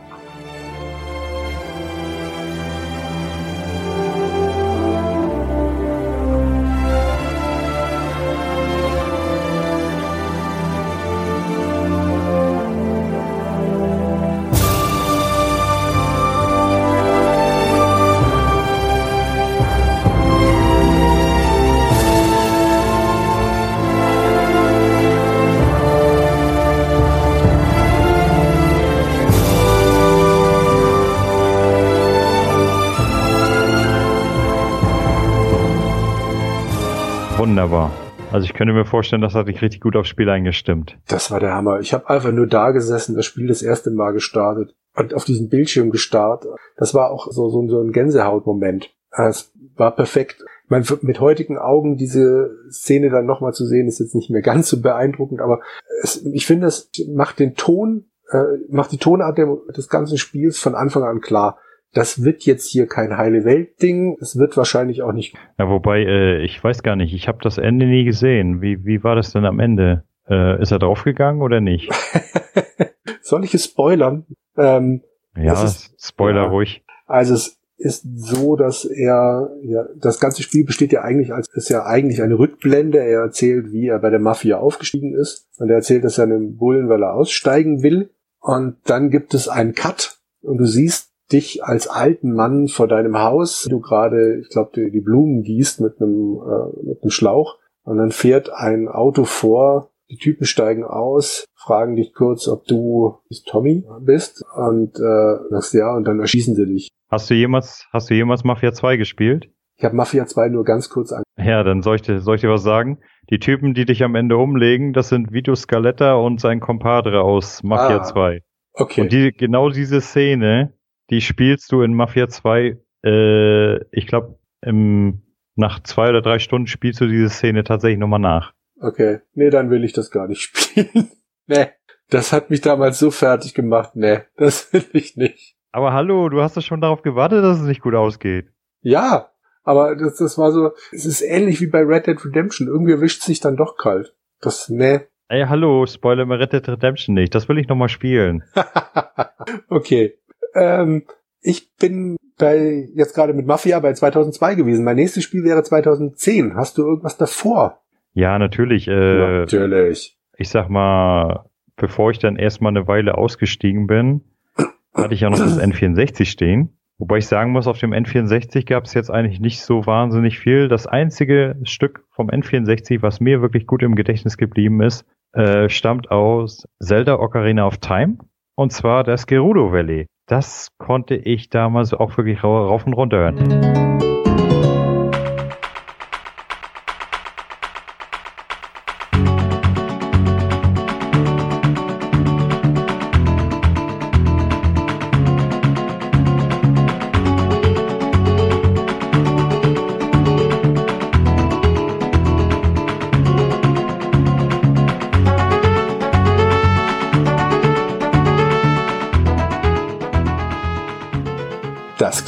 Also ich könnte mir vorstellen, das hat dich richtig gut aufs Spiel eingestimmt. Das war der Hammer. Ich habe einfach nur da gesessen, das Spiel das erste Mal gestartet und auf diesen Bildschirm gestarrt. Das war auch so, so, ein Gänsehautmoment. Es war perfekt. Meine, mit heutigen Augen diese Szene dann nochmal zu sehen, ist jetzt nicht mehr ganz so beeindruckend, aber es, ich finde, es macht den Ton, äh, macht die Tonart des ganzen Spiels von Anfang an klar. Das wird jetzt hier kein heile Welt-Ding. Es wird wahrscheinlich auch nicht. Ja, wobei, äh, ich weiß gar nicht, ich habe das Ende nie gesehen. Wie, wie war das denn am Ende? Äh, ist er draufgegangen oder nicht? Soll ich es spoilern? Ähm, Ja, ist- Spoiler ja. ruhig. Also es ist so, dass er, ja, das ganze Spiel besteht ja eigentlich als, ist ja eigentlich eine Rückblende. Er erzählt, wie er bei der Mafia aufgestiegen ist. Und er erzählt das seinem Bullen, weil er aussteigen will. Und dann gibt es einen Cut und du siehst dich als alten Mann vor deinem Haus, wie du gerade, ich glaube, die, die Blumen gießt mit einem, äh, mit einem Schlauch. Und dann fährt ein Auto vor, die Typen steigen aus, fragen dich kurz, ob du Tommy bist und äh, sagst ja und dann erschießen sie dich. Hast du jemals, hast du jemals Mafia 2 gespielt? Ich habe Mafia 2 nur ganz kurz an. Ja, dann soll ich, dir, soll ich dir was sagen? Die Typen, die dich am Ende umlegen, das sind Vito Scaletta und sein Compadre aus Mafia Ah, 2. Okay. Und die, genau diese Szene, die spielst du in Mafia 2, äh, ich glaube, nach zwei oder drei Stunden spielst du diese Szene tatsächlich nochmal nach. okay. Nee, dann will ich das gar nicht spielen. nee. Das hat mich damals so fertig gemacht. Nee, das will ich nicht. Aber hallo, du hast doch schon darauf gewartet, dass es nicht gut ausgeht. Ja, aber das, das war so, es ist ähnlich wie bei Red Dead Redemption. Irgendwie erwischt sich dann doch kalt. Das, nee. Ey, hallo, Spoiler mir Red Dead Redemption nicht. Das will ich nochmal spielen. okay. Ähm, ich bin bei, jetzt gerade mit Mafia bei 2002 gewesen. Mein nächstes Spiel wäre 2010. Hast du irgendwas davor? Ja, natürlich. Äh, Natürlich. ich sag mal, bevor ich dann erstmal eine Weile ausgestiegen bin, hatte ich ja noch das N64 stehen. Wobei ich sagen muss, auf dem N64 gab es jetzt eigentlich nicht so wahnsinnig viel. Das einzige Stück vom N64, was mir wirklich gut im Gedächtnis geblieben ist, äh, stammt aus Zelda Ocarina of Time. Und zwar das Gerudo Valley. Das konnte ich damals auch wirklich ra- rauf und runter hören.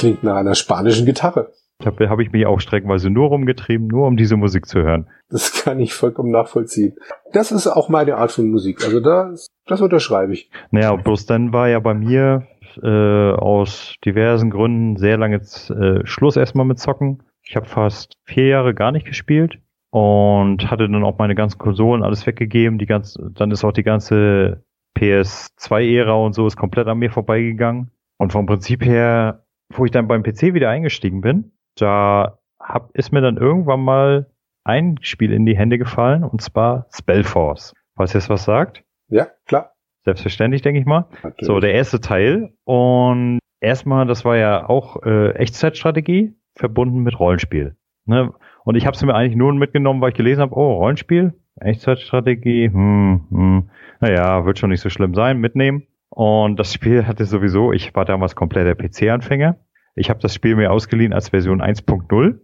Klingt nach einer spanischen Gitarre. Da habe ich mich auch streckenweise nur rumgetrieben, nur um diese Musik zu hören. Das kann ich vollkommen nachvollziehen. Das ist auch meine Art von Musik. Also das, das unterschreibe ich. Naja, bloß dann war ja bei mir äh, aus diversen Gründen sehr lange äh, Schluss erstmal mit Zocken. Ich habe fast vier Jahre gar nicht gespielt und hatte dann auch meine ganzen Konsolen alles weggegeben. Die ganze, dann ist auch die ganze PS2-Ära und so ist komplett an mir vorbeigegangen. Und vom Prinzip her, wo ich dann beim PC wieder eingestiegen bin, da hab, ist mir dann irgendwann mal ein Spiel in die Hände gefallen und zwar Spellforce. Falls ihr es was sagt? Ja, klar. Selbstverständlich, denke ich mal. Natürlich. So, der erste Teil. Und erstmal, das war ja auch äh, Echtzeitstrategie verbunden mit Rollenspiel. Ne? Und ich habe es mir eigentlich nur mitgenommen, weil ich gelesen habe, oh, Rollenspiel, Echtzeitstrategie, hm, hm, naja, wird schon nicht so schlimm sein, mitnehmen. Und das Spiel hatte sowieso, ich war damals kompletter PC-Anfänger. Ich habe das Spiel mir ausgeliehen als Version 1.0.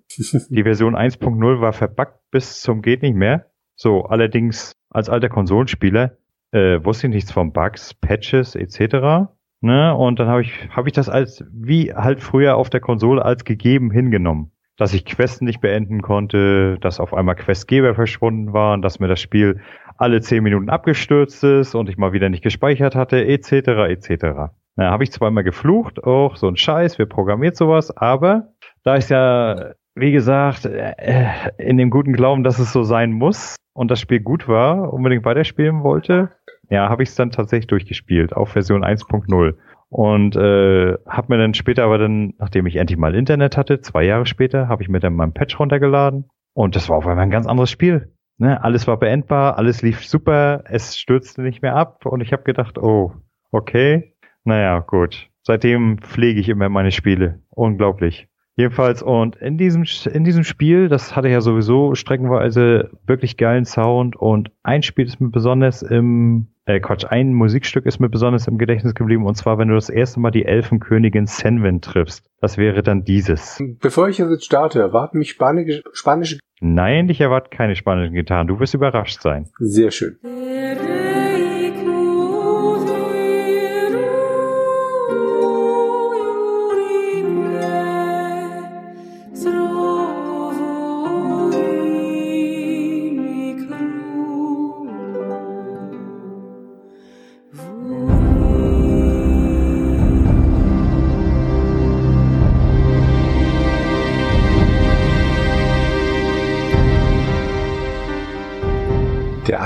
Die Version 1.0 war verbuggt bis zum geht nicht mehr. So, allerdings als alter Konsolenspieler äh, wusste ich nichts von Bugs, Patches etc. Ne? Und dann habe ich habe ich das als wie halt früher auf der Konsole als gegeben hingenommen, dass ich Quests nicht beenden konnte, dass auf einmal Questgeber verschwunden waren, dass mir das Spiel alle zehn Minuten abgestürzt ist und ich mal wieder nicht gespeichert hatte etc. etc. Na, habe ich zweimal geflucht, auch so ein Scheiß, wer programmiert sowas, aber da ist ja wie gesagt, äh, in dem guten Glauben, dass es so sein muss und das Spiel gut war, unbedingt weiterspielen wollte, ja, habe ich es dann tatsächlich durchgespielt auf Version 1.0 und äh, habe mir dann später aber dann, nachdem ich endlich mal Internet hatte, zwei Jahre später, habe ich mir dann meinen Patch runtergeladen und das war auf einmal ein ganz anderes Spiel. Ne? Alles war beendbar, alles lief super, es stürzte nicht mehr ab und ich habe gedacht, oh, okay, naja, gut. Seitdem pflege ich immer meine Spiele. Unglaublich. Jedenfalls, und in diesem, in diesem Spiel, das hatte ja sowieso streckenweise wirklich geilen Sound und ein Spiel ist mir besonders im, äh, Quatsch, ein Musikstück ist mir besonders im Gedächtnis geblieben und zwar, wenn du das erste Mal die Elfenkönigin Senwin triffst. Das wäre dann dieses. Bevor ich jetzt starte, erwarten mich spanische, spanische, Nein, dich erwartet keine spanischen Gitarren. Du wirst überrascht sein. sehr schön.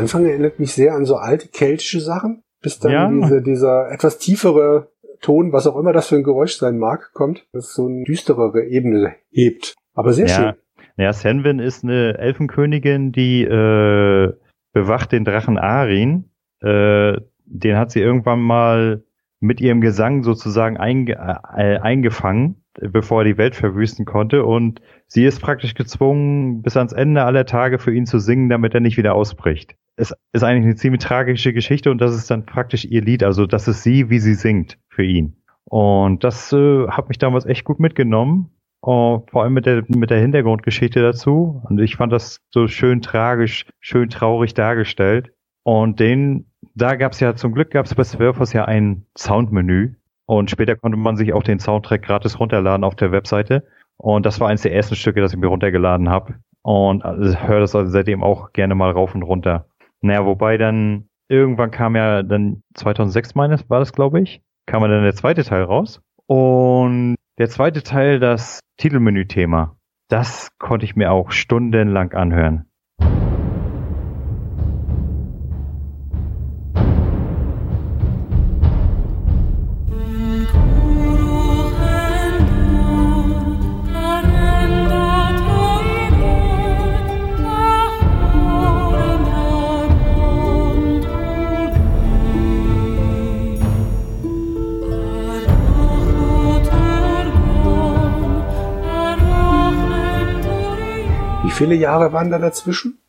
Anfang erinnert mich sehr an so alte keltische Sachen, bis dann Ja. diese, dieser etwas tiefere Ton, was auch immer das für ein Geräusch sein mag, kommt, das so eine düsterere Ebene hebt. Aber sehr schön. Ja, ja, Senvin ist eine Elfenkönigin, die äh, bewacht den Drachen Arin. Äh, den hat sie irgendwann mal mit ihrem Gesang sozusagen einge äh, eingefangen, bevor er die Welt verwüsten konnte. Und sie ist praktisch gezwungen, bis ans Ende aller Tage für ihn zu singen, damit er nicht wieder ausbricht. Es ist eigentlich eine ziemlich tragische Geschichte und das ist dann praktisch ihr Lied. Also das ist sie, wie sie singt für ihn. Und das äh, hat mich damals echt gut mitgenommen. Und vor allem mit der, mit der Hintergrundgeschichte dazu. Und ich fand das so schön tragisch, schön traurig dargestellt. Und den, da gab's ja zum Glück gab's bei Swerfos ja ein Soundmenü. Und später konnte man sich auch den Soundtrack gratis runterladen auf der Webseite. Und das war eines der ersten Stücke, das ich mir runtergeladen habe. Und also, höre das also seitdem auch gerne mal rauf und runter. Naja, wobei dann irgendwann kam ja dann 2006 meines war das, glaube ich, kam dann der zweite Teil raus. Und der zweite Teil, das Titelmenü-Thema, das konnte ich mir auch stundenlang anhören. Viele Jahre waren da dazwischen?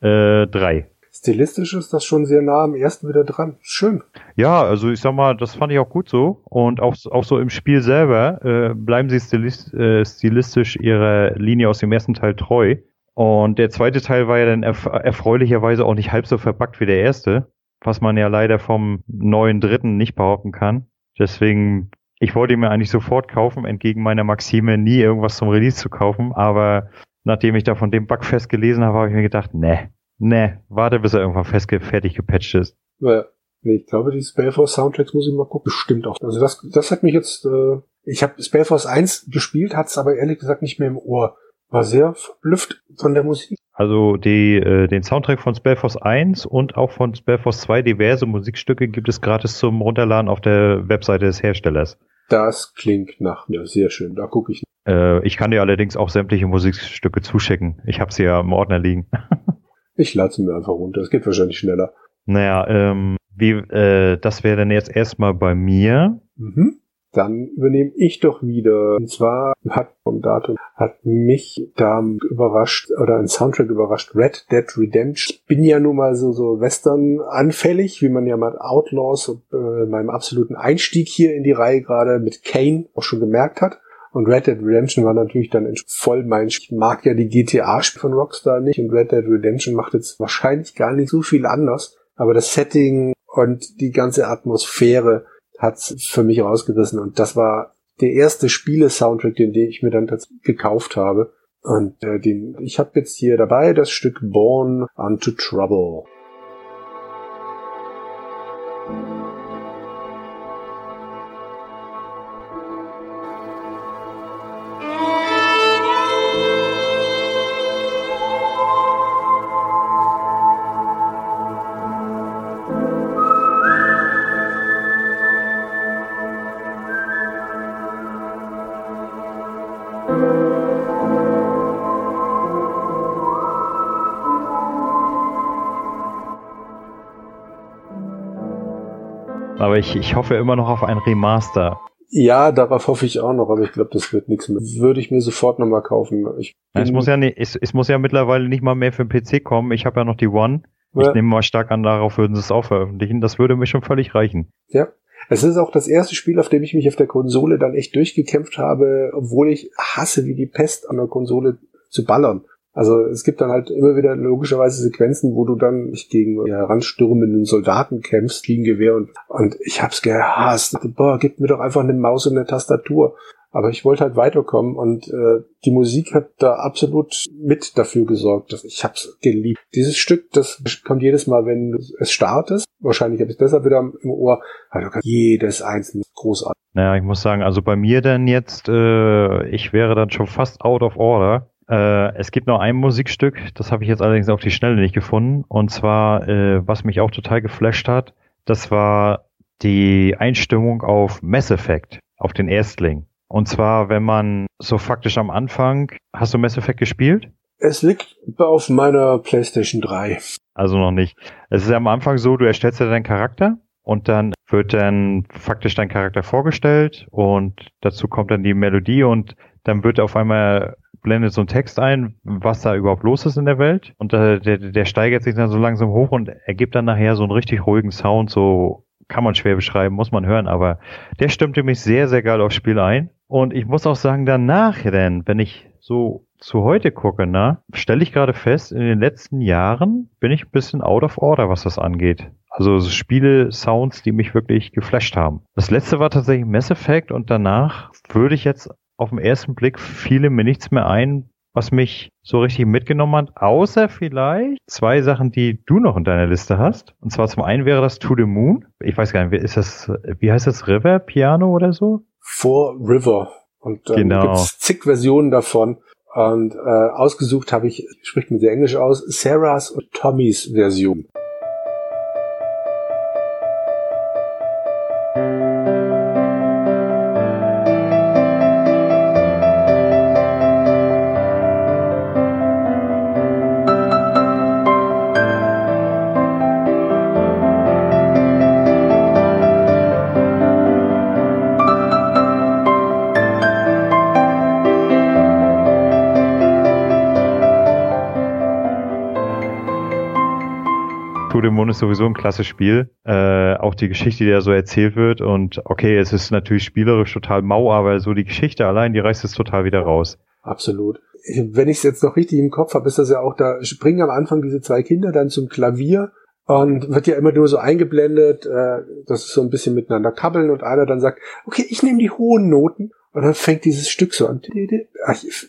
Äh, drei. Stilistisch ist das schon sehr nah am ersten wieder dran. Schön. Ja, also ich sag mal, das fand ich auch gut so. Und auch, auch so im Spiel selber äh, bleiben sie stilist, äh, stilistisch ihrer Linie aus dem ersten Teil treu. Und der zweite Teil war ja dann erf erfreulicherweise auch nicht halb so verpackt wie der erste, was man ja leider vom neuen dritten nicht behaupten kann. Deswegen, ich wollte ihn mir eigentlich sofort kaufen, entgegen meiner Maxime, nie irgendwas zum Release zu kaufen. Aber nachdem ich da von dem Bugfest gelesen habe, habe ich mir gedacht, ne, ne, warte, bis er irgendwann fest fertig gepatcht ist. Ja. Nee, ich glaube, die Spellforce Soundtracks muss ich mal gucken. Bestimmt auch. Also das, das hat mich jetzt, äh, ich habe Spellforce 1 gespielt, hat's aber ehrlich gesagt nicht mehr im Ohr. War sehr verblüfft von der Musik. Also die, äh, den Soundtrack von Spellforce 1 und auch von Spellforce 2 diverse Musikstücke gibt es gratis zum Runterladen auf der Webseite des Herstellers. Das klingt nach mir. Sehr schön. Da gucke ich. Äh, ich kann dir allerdings auch sämtliche Musikstücke zuschicken. Ich habe sie ja im Ordner liegen. Ich lade sie mir einfach runter. Es geht wahrscheinlich schneller. naja, ähm, wie, äh, das wäre dann jetzt erstmal bei mir. Mhm. Dann übernehme ich doch wieder. Und zwar hat vom Datum hat mich da überrascht oder ein Soundtrack überrascht. Red Dead Redemption. Ich bin ja nun mal so so Western anfällig, wie man ja mal Outlaws äh, meinem absoluten Einstieg hier in die Reihe gerade mit Kane auch schon gemerkt hat. Und Red Dead Redemption war natürlich dann voll mein, ich mag ja die GTA-Spiele von Rockstar nicht und Red Dead Redemption macht jetzt wahrscheinlich gar nicht so viel anders. Aber das Setting und die ganze Atmosphäre hat's für mich rausgerissen und das war der erste Spiele-Soundtrack, den, den ich mir dann tatsächlich gekauft habe. Und äh, den, ich habe jetzt hier dabei das Stück Born Unto Trouble. Ich, ich hoffe immer noch auf ein Remaster. Ja, darauf hoffe ich auch noch, aber ich glaube, das wird nichts mehr. Würde ich mir sofort nochmal kaufen. Ich Es bin- muss ja nicht, es, es muss ja mittlerweile nicht mal mehr für den PC kommen. Ich habe ja noch die One. Ich Ja. nehme mal stark an, darauf würden sie es auch veröffentlichen. Das würde mir schon völlig reichen. Ja. Es ist auch das erste Spiel, auf dem ich mich auf der Konsole dann echt durchgekämpft habe, obwohl ich hasse wie die Pest an der Konsole zu ballern. Also es gibt dann halt immer wieder logischerweise Sequenzen, wo du dann nicht gegen heranstürmenden Soldaten kämpfst, gegen Gewehr und, und ich hab's gehasst. Boah, gib mir doch einfach eine Maus und eine Tastatur. Aber ich wollte halt weiterkommen und äh, die Musik hat da absolut mit dafür gesorgt. Dass ich hab's geliebt. Dieses Stück, das kommt jedes Mal, wenn es startest. Wahrscheinlich habe ich es deshalb wieder im Ohr. Kannst jedes einzelne großartig. Naja, ich muss sagen, also bei mir dann jetzt, äh, ich wäre dann schon fast out of order. Äh, es gibt noch ein Musikstück, das habe ich jetzt allerdings auf die Schnelle nicht gefunden. Und zwar, äh, was mich auch total geflasht hat, das war die Einstimmung auf Mass Effect, auf den Erstling. Und zwar, wenn man so faktisch am Anfang, hast du Mass Effect gespielt? Es liegt auf meiner PlayStation 3. Also noch nicht. Es ist ja am Anfang so, du erstellst ja deinen Charakter und dann wird dann faktisch dein Charakter vorgestellt und dazu kommt dann die Melodie und dann wird auf einmal blendet so ein Text ein, was da überhaupt los ist in der Welt und äh, der, der steigert sich dann so langsam hoch und ergibt dann nachher so einen richtig ruhigen Sound, so kann man schwer beschreiben, muss man hören, aber der stimmte mich sehr, sehr geil aufs Spiel ein und ich muss auch sagen, danach denn, wenn ich so zu heute gucke, na, stelle ich gerade fest, in den letzten Jahren bin ich ein bisschen out of order, was das angeht. Also so Spiele, Sounds, die mich wirklich geflasht haben. Das letzte war tatsächlich Mass Effect und danach würde ich jetzt auf den ersten Blick fiele mir nichts mehr ein, was mich so richtig mitgenommen hat, außer vielleicht zwei Sachen, die du noch in deiner Liste hast. Und zwar zum einen wäre das To the Moon. Ich weiß gar nicht, ist das, wie heißt das, River Piano oder so? For River. Und dann Genau. gibt's zig Versionen davon. Und äh, ausgesucht habe ich, spricht mir sehr englisch aus, Sarahs und Tommys Version. Ist sowieso ein klasse Spiel. Äh, auch die Geschichte, die da so erzählt wird. Und okay, es ist natürlich spielerisch total mau, aber so die Geschichte allein, die reißt es total wieder raus. Absolut. Wenn ich es jetzt noch richtig im Kopf habe, ist das ja auch, da springen am Anfang diese zwei Kinder dann zum Klavier und wird ja immer nur so eingeblendet, äh, dass es so ein bisschen miteinander kabbeln und einer dann sagt, okay, ich nehme die hohen Noten und dann fängt dieses Stück so an.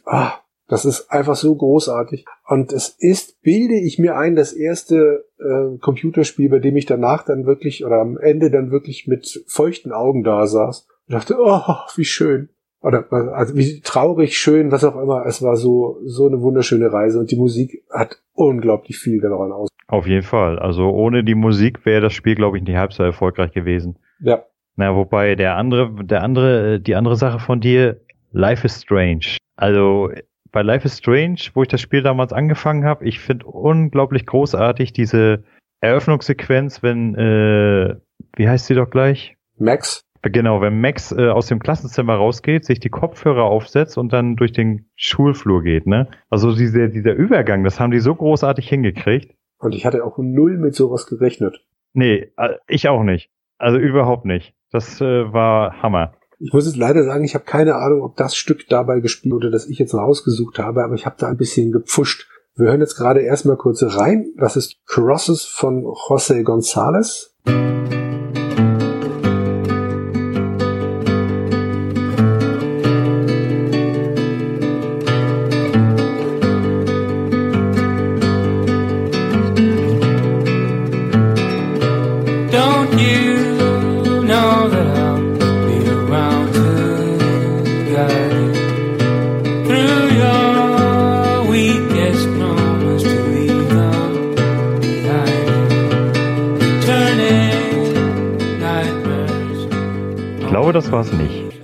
Ah, das ist einfach so großartig. Und es ist, bilde ich mir ein, das erste äh, Computerspiel, bei dem ich danach dann wirklich oder am Ende dann wirklich mit feuchten Augen da saß und dachte, oh, wie schön. Oder also wie traurig, schön, was auch immer. Es war so so eine wunderschöne Reise und die Musik hat unglaublich viel daran aus. Auf jeden Fall. Also ohne die Musik wäre das Spiel, glaube ich, nicht halb so erfolgreich gewesen. Ja, Na, wobei der andere, der andere, äh, die andere Sache von dir, Life is Strange. Also bei Life is Strange, wo ich das Spiel damals angefangen habe, ich finde unglaublich großartig diese Eröffnungssequenz, wenn, äh, wie heißt sie doch gleich? Max. Genau, wenn Max äh, aus dem Klassenzimmer rausgeht, sich die Kopfhörer aufsetzt und dann durch den Schulflur geht, ne? Also diese, dieser Übergang, das haben die so großartig hingekriegt. Und ich hatte auch null mit sowas gerechnet. Nee, äh, ich auch nicht. Also überhaupt nicht. Das äh, war Hammer. Ich muss jetzt leider sagen, ich habe keine Ahnung, ob das Stück dabei gespielt wurde, das ich jetzt rausgesucht habe, aber ich habe da ein bisschen gepfuscht. Wir hören jetzt gerade erstmal kurz rein. Das ist Crosses von José González.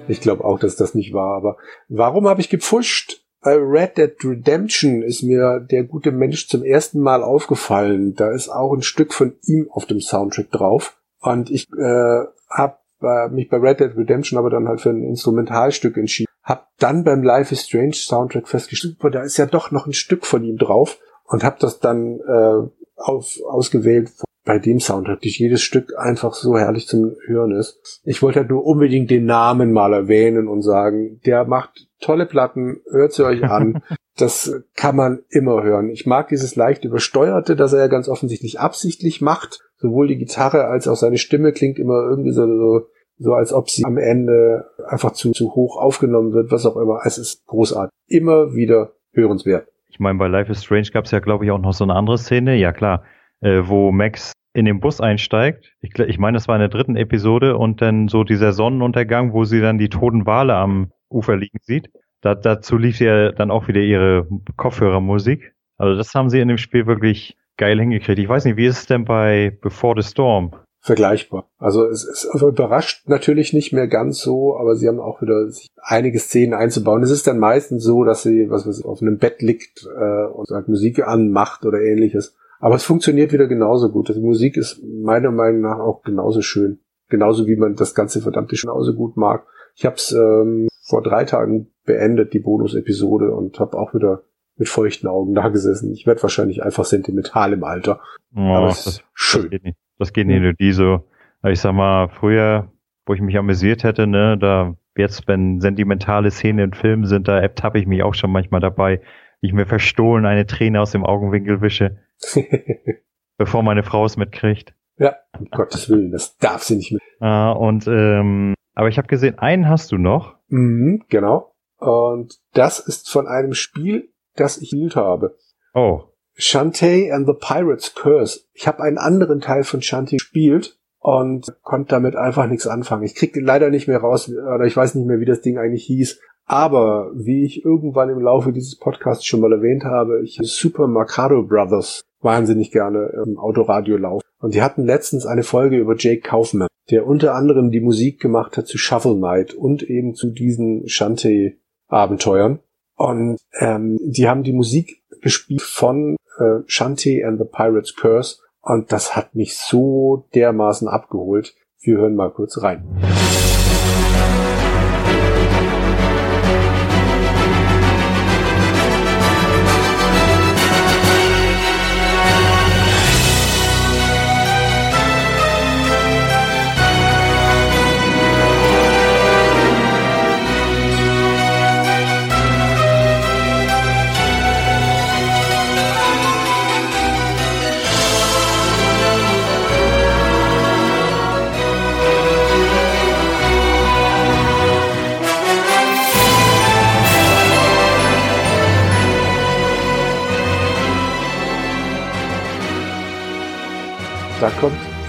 Ich glaube auch, dass das nicht war, aber warum habe ich gepfuscht? Bei Red Dead Redemption ist mir der gute Mensch zum ersten Mal aufgefallen. Da ist auch ein Stück von ihm auf dem Soundtrack drauf. Und ich äh, habe äh, mich bei Red Dead Redemption aber dann halt für ein Instrumentalstück entschieden. Hab dann beim Life is Strange Soundtrack festgestellt, boah, da ist ja doch noch ein Stück von ihm drauf und habe das dann äh, auf, ausgewählt bei dem Soundtrack, die jedes Stück einfach so herrlich zum Hören ist. Ich wollte halt nur unbedingt den Namen mal erwähnen und sagen, der macht tolle Platten, hört sie euch an. Das kann man immer hören. Ich mag dieses leicht übersteuerte, das er ja ganz offensichtlich absichtlich macht. Sowohl die Gitarre als auch seine Stimme klingt immer irgendwie so, so, so als ob sie am Ende einfach zu, zu hoch aufgenommen wird, was auch immer. Es ist großartig. Immer wieder hörenswert. Ich meine, bei Life is Strange gab's ja, glaube ich, auch noch so eine andere Szene. Ja, klar. Äh, wo Max in den Bus einsteigt. Ich, ich meine, das war in der dritten Episode und dann so dieser Sonnenuntergang, wo sie dann die toten Wale am Ufer liegen sieht. Da, dazu lief ja dann auch wieder ihre Kopfhörermusik. Also das haben sie in dem Spiel wirklich geil hingekriegt. Ich weiß nicht, wie ist es denn bei Before the Storm? vergleichbar. Also es ist also überrascht natürlich nicht mehr ganz so, aber sie haben auch wieder sich einige Szenen einzubauen. Es ist dann meistens so, dass sie was weiß ich, auf einem Bett liegt äh, und halt Musik anmacht oder ähnliches. Aber es funktioniert wieder genauso gut. Die Musik ist meiner Meinung nach auch genauso schön. Genauso wie man das ganze verdammte genauso gut mag. Ich habe es ähm, vor drei Tagen beendet, die Bonus-Episode, und habe auch wieder mit feuchten Augen da gesessen. Ich werde wahrscheinlich einfach sentimental im Alter. Oh, Aber es das, ist schön. Das geht nicht, das geht nicht nur die so. Ich sag mal, früher, wo ich mich amüsiert hätte, ne, da jetzt, wenn sentimentale Szenen in Filmen sind, da ertappe ich mich auch schon manchmal dabei, wie ich mir verstohlen eine Träne aus dem Augenwinkel wische, bevor meine Frau es mitkriegt. ja, um Gottes Willen, das darf sie nicht mehr. Ah, und ähm, aber ich habe gesehen, einen hast du noch. Mhm, genau. Und das ist von einem Spiel, das ich gespielt habe. Oh, Shantae and the Pirate's Curse. Ich habe einen anderen Teil von Shantae gespielt und konnte damit einfach nichts anfangen. Ich krieg den leider nicht mehr raus, oder ich weiß nicht mehr, wie das Ding eigentlich hieß. Aber wie ich irgendwann im Laufe dieses Podcasts schon mal erwähnt habe, ich Super Mercado Brothers wahnsinnig gerne im Autoradio laufen. Und die hatten letztens eine Folge über Jake Kaufman, der unter anderem die Musik gemacht hat zu Shuffle Knight und eben zu diesen Shantae-Abenteuern. Und ähm, die haben die Musik gespielt von äh, Shantae and the Pirate's Curse. Und das hat mich so dermaßen abgeholt. Wir hören mal kurz rein.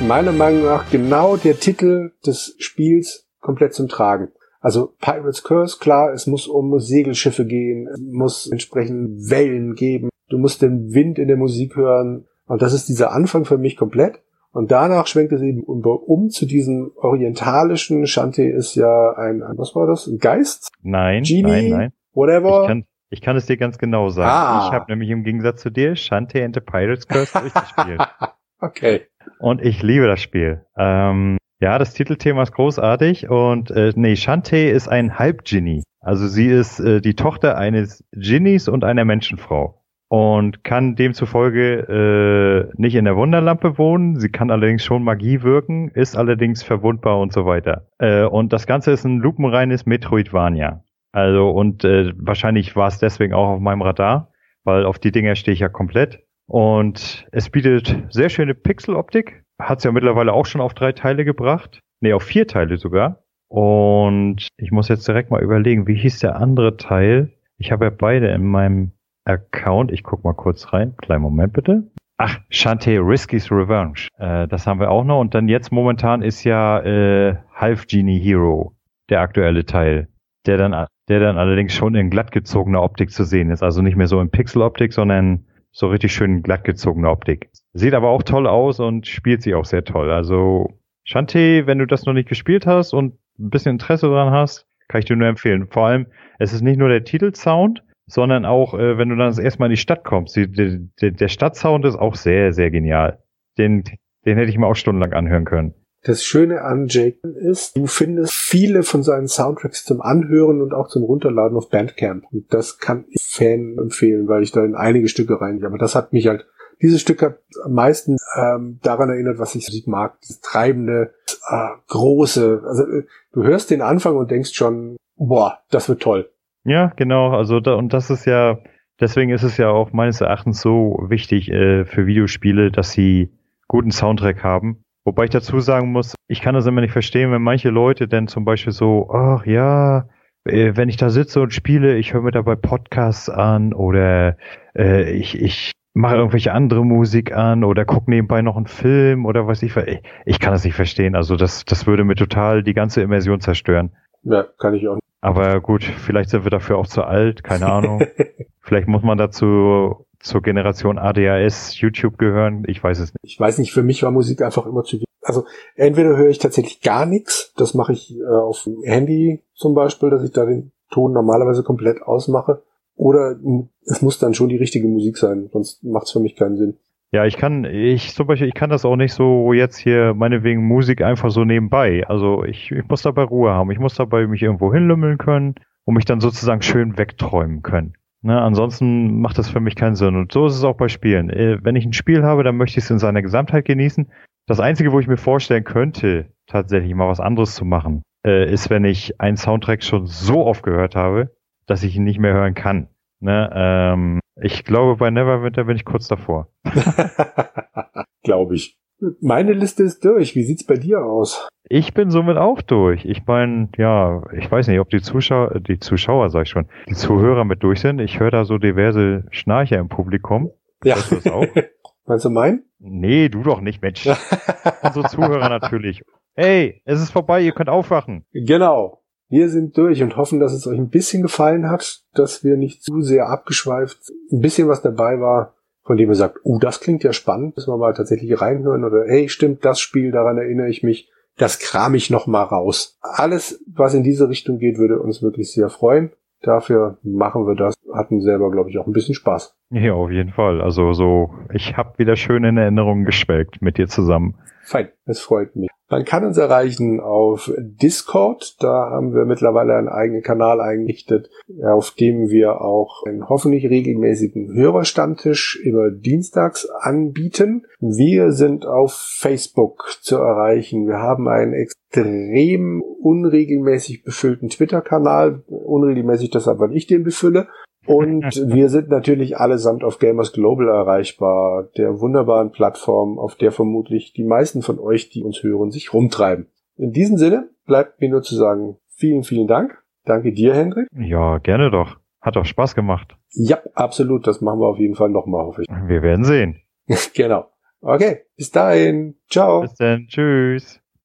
Meiner Meinung nach genau der Titel des Spiels komplett zum Tragen. Also Pirates Curse, klar, es muss um Segelschiffe gehen, es muss entsprechend Wellen geben, du musst den Wind in der Musik hören. Und das ist dieser Anfang für mich komplett. Und danach schwenkt es eben um, um zu diesem orientalischen. Shantae ist ja ein, was war das? Ein Geist? nein, Genie? nein, nein. Whatever. Ich kann, ich kann es dir ganz genau sagen. Ah. Ich habe nämlich im Gegensatz zu dir Shantae and the Pirates Curse durchgespielt. okay. Und ich liebe das Spiel. Ähm, ja, das Titelthema ist großartig und äh, nee, Shantae ist ein Halbgenie. Also sie ist äh, die Tochter eines Genies und einer Menschenfrau und kann demzufolge äh, nicht in der Wunderlampe wohnen. Sie kann allerdings schon Magie wirken, ist allerdings verwundbar und so weiter. Äh, und das Ganze ist ein lupenreines Metroidvania. Also und äh, wahrscheinlich war es deswegen auch auf meinem Radar, weil auf die Dinger stehe ich ja komplett. Und es bietet sehr schöne Pixeloptik. Hat es ja mittlerweile auch schon auf drei Teile gebracht. Nee, auf vier Teile sogar. Und ich muss jetzt direkt mal überlegen, wie hieß der andere Teil? Ich habe ja beide in meinem Account. Ich guck mal kurz rein. Kleinen Moment bitte. Ach, Shantae Risky's Revenge. Äh, das haben wir auch noch. Und dann jetzt momentan ist ja äh, Half Genie Hero der aktuelle Teil, der dann, der dann allerdings schon in glattgezogener Optik zu sehen ist. Also nicht mehr so in Pixeloptik, sondern so richtig schön glattgezogene Optik. Sieht aber auch toll aus und spielt sich auch sehr toll. Also Shantae, wenn du das noch nicht gespielt hast und ein bisschen Interesse daran hast, kann ich dir nur empfehlen. Vor allem, es ist nicht nur der Titelsound, sondern auch, äh, wenn du dann das erste Mal in die Stadt kommst. Die, die, der Stadtsound ist auch sehr, sehr genial. Den, den hätte ich mir auch stundenlang anhören können. Das Schöne an Jake ist, du findest viele von seinen Soundtracks zum Anhören und auch zum Runterladen auf Bandcamp. Und das kann ich Fan empfehlen, weil ich da in einige Stücke reingehe. Aber das hat mich halt, dieses Stück hat am meisten ähm, daran erinnert, was ich Musik mag. Das treibende, äh, große. Also äh, du hörst den Anfang und denkst schon, boah, das wird toll. Ja, genau. Also da, und das ist ja, deswegen ist es ja auch meines Erachtens so wichtig äh, für Videospiele, dass sie guten Soundtrack haben. Wobei ich dazu sagen muss, ich kann das immer nicht verstehen, wenn manche Leute denn zum Beispiel so, ach ja, äh, wenn ich da sitze und spiele, ich höre mir dabei Podcasts an oder äh, ich, ich mache irgendwelche andere Musik an oder gucke nebenbei noch einen Film oder was ich, ich, ich kann das nicht verstehen. Also das, das würde mir total die ganze Immersion zerstören. Ja, kann ich auch. Aber gut, vielleicht sind wir dafür auch zu alt, keine Ahnung. vielleicht muss man dazu zur Generation ADHS YouTube gehören, ich weiß es nicht. Ich weiß nicht, für mich war Musik einfach immer zu Also entweder höre ich tatsächlich gar nichts, das mache ich äh, auf dem Handy zum Beispiel, dass ich da den Ton normalerweise komplett ausmache. Oder es muss dann schon die richtige Musik sein, sonst macht es für mich keinen Sinn. Ja, ich kann, ich zum Beispiel, ich kann das auch nicht so jetzt hier meinetwegen Musik einfach so nebenbei. Also ich, ich muss dabei Ruhe haben. Ich muss dabei mich irgendwo hinlümmeln können und mich dann sozusagen schön wegträumen können. Ne, ansonsten macht das für mich keinen Sinn. Und so ist es auch bei Spielen. Äh, Wenn ich ein Spiel habe, dann möchte ich es in seiner Gesamtheit genießen. Das Einzige, wo ich mir vorstellen könnte, tatsächlich mal was anderes zu machen, äh, ist, wenn ich einen Soundtrack schon so oft gehört habe, dass ich ihn nicht mehr hören kann. Ne, ähm, ich glaube, bei Neverwinter bin ich kurz davor. Glaube ich. Meine Liste ist durch. Wie sieht's bei dir aus? Ich bin somit auch durch. Ich meine, ja, ich weiß nicht, ob die Zuschauer, die Zuschauer, sag ich schon, die Zuhörer mit durch sind. Ich höre da so diverse Schnarcher im Publikum. Ja. Hörst du das auch? Meinst du mein? Nee, du doch nicht, Mensch. Unsere Zuhörer natürlich. Hey, es ist vorbei, ihr könnt aufwachen. Genau. Wir sind durch und hoffen, dass es euch ein bisschen gefallen hat, dass wir nicht zu sehr abgeschweift, ein bisschen was dabei war, von dem ihr sagt, uh, das klingt ja spannend, müssen wir mal tatsächlich reinhören oder hey, stimmt, das Spiel, daran erinnere ich mich, das kram ich noch mal raus. Alles, was in diese Richtung geht, würde uns wirklich sehr freuen. Dafür machen wir das. Hatten selber, glaube ich, auch ein bisschen Spaß. Ja, auf jeden Fall. Also so, ich habe wieder schön in Erinnerungen geschwelgt mit dir zusammen. Fein, es freut mich. Man kann uns erreichen auf Discord. Da haben wir mittlerweile einen eigenen Kanal eingerichtet, auf dem wir auch einen hoffentlich regelmäßigen Hörerstammtisch immer dienstags anbieten. Wir sind auf Facebook zu erreichen. Wir haben einen extrem unregelmäßig befüllten Twitter-Kanal. Unregelmäßig deshalb, weil ich den befülle. Und wir sind natürlich allesamt auf Gamers Global erreichbar, der wunderbaren Plattform, auf der vermutlich die meisten von euch, die uns hören, sich rumtreiben. In diesem Sinne bleibt mir nur zu sagen, vielen, vielen Dank. Danke dir, Hendrik. Ja, gerne doch. Hat doch Spaß gemacht. Ja, absolut. Das machen wir auf jeden Fall nochmal, hoffe ich. Wir werden sehen. genau. Okay, bis dahin. Ciao. Bis dann. Tschüss.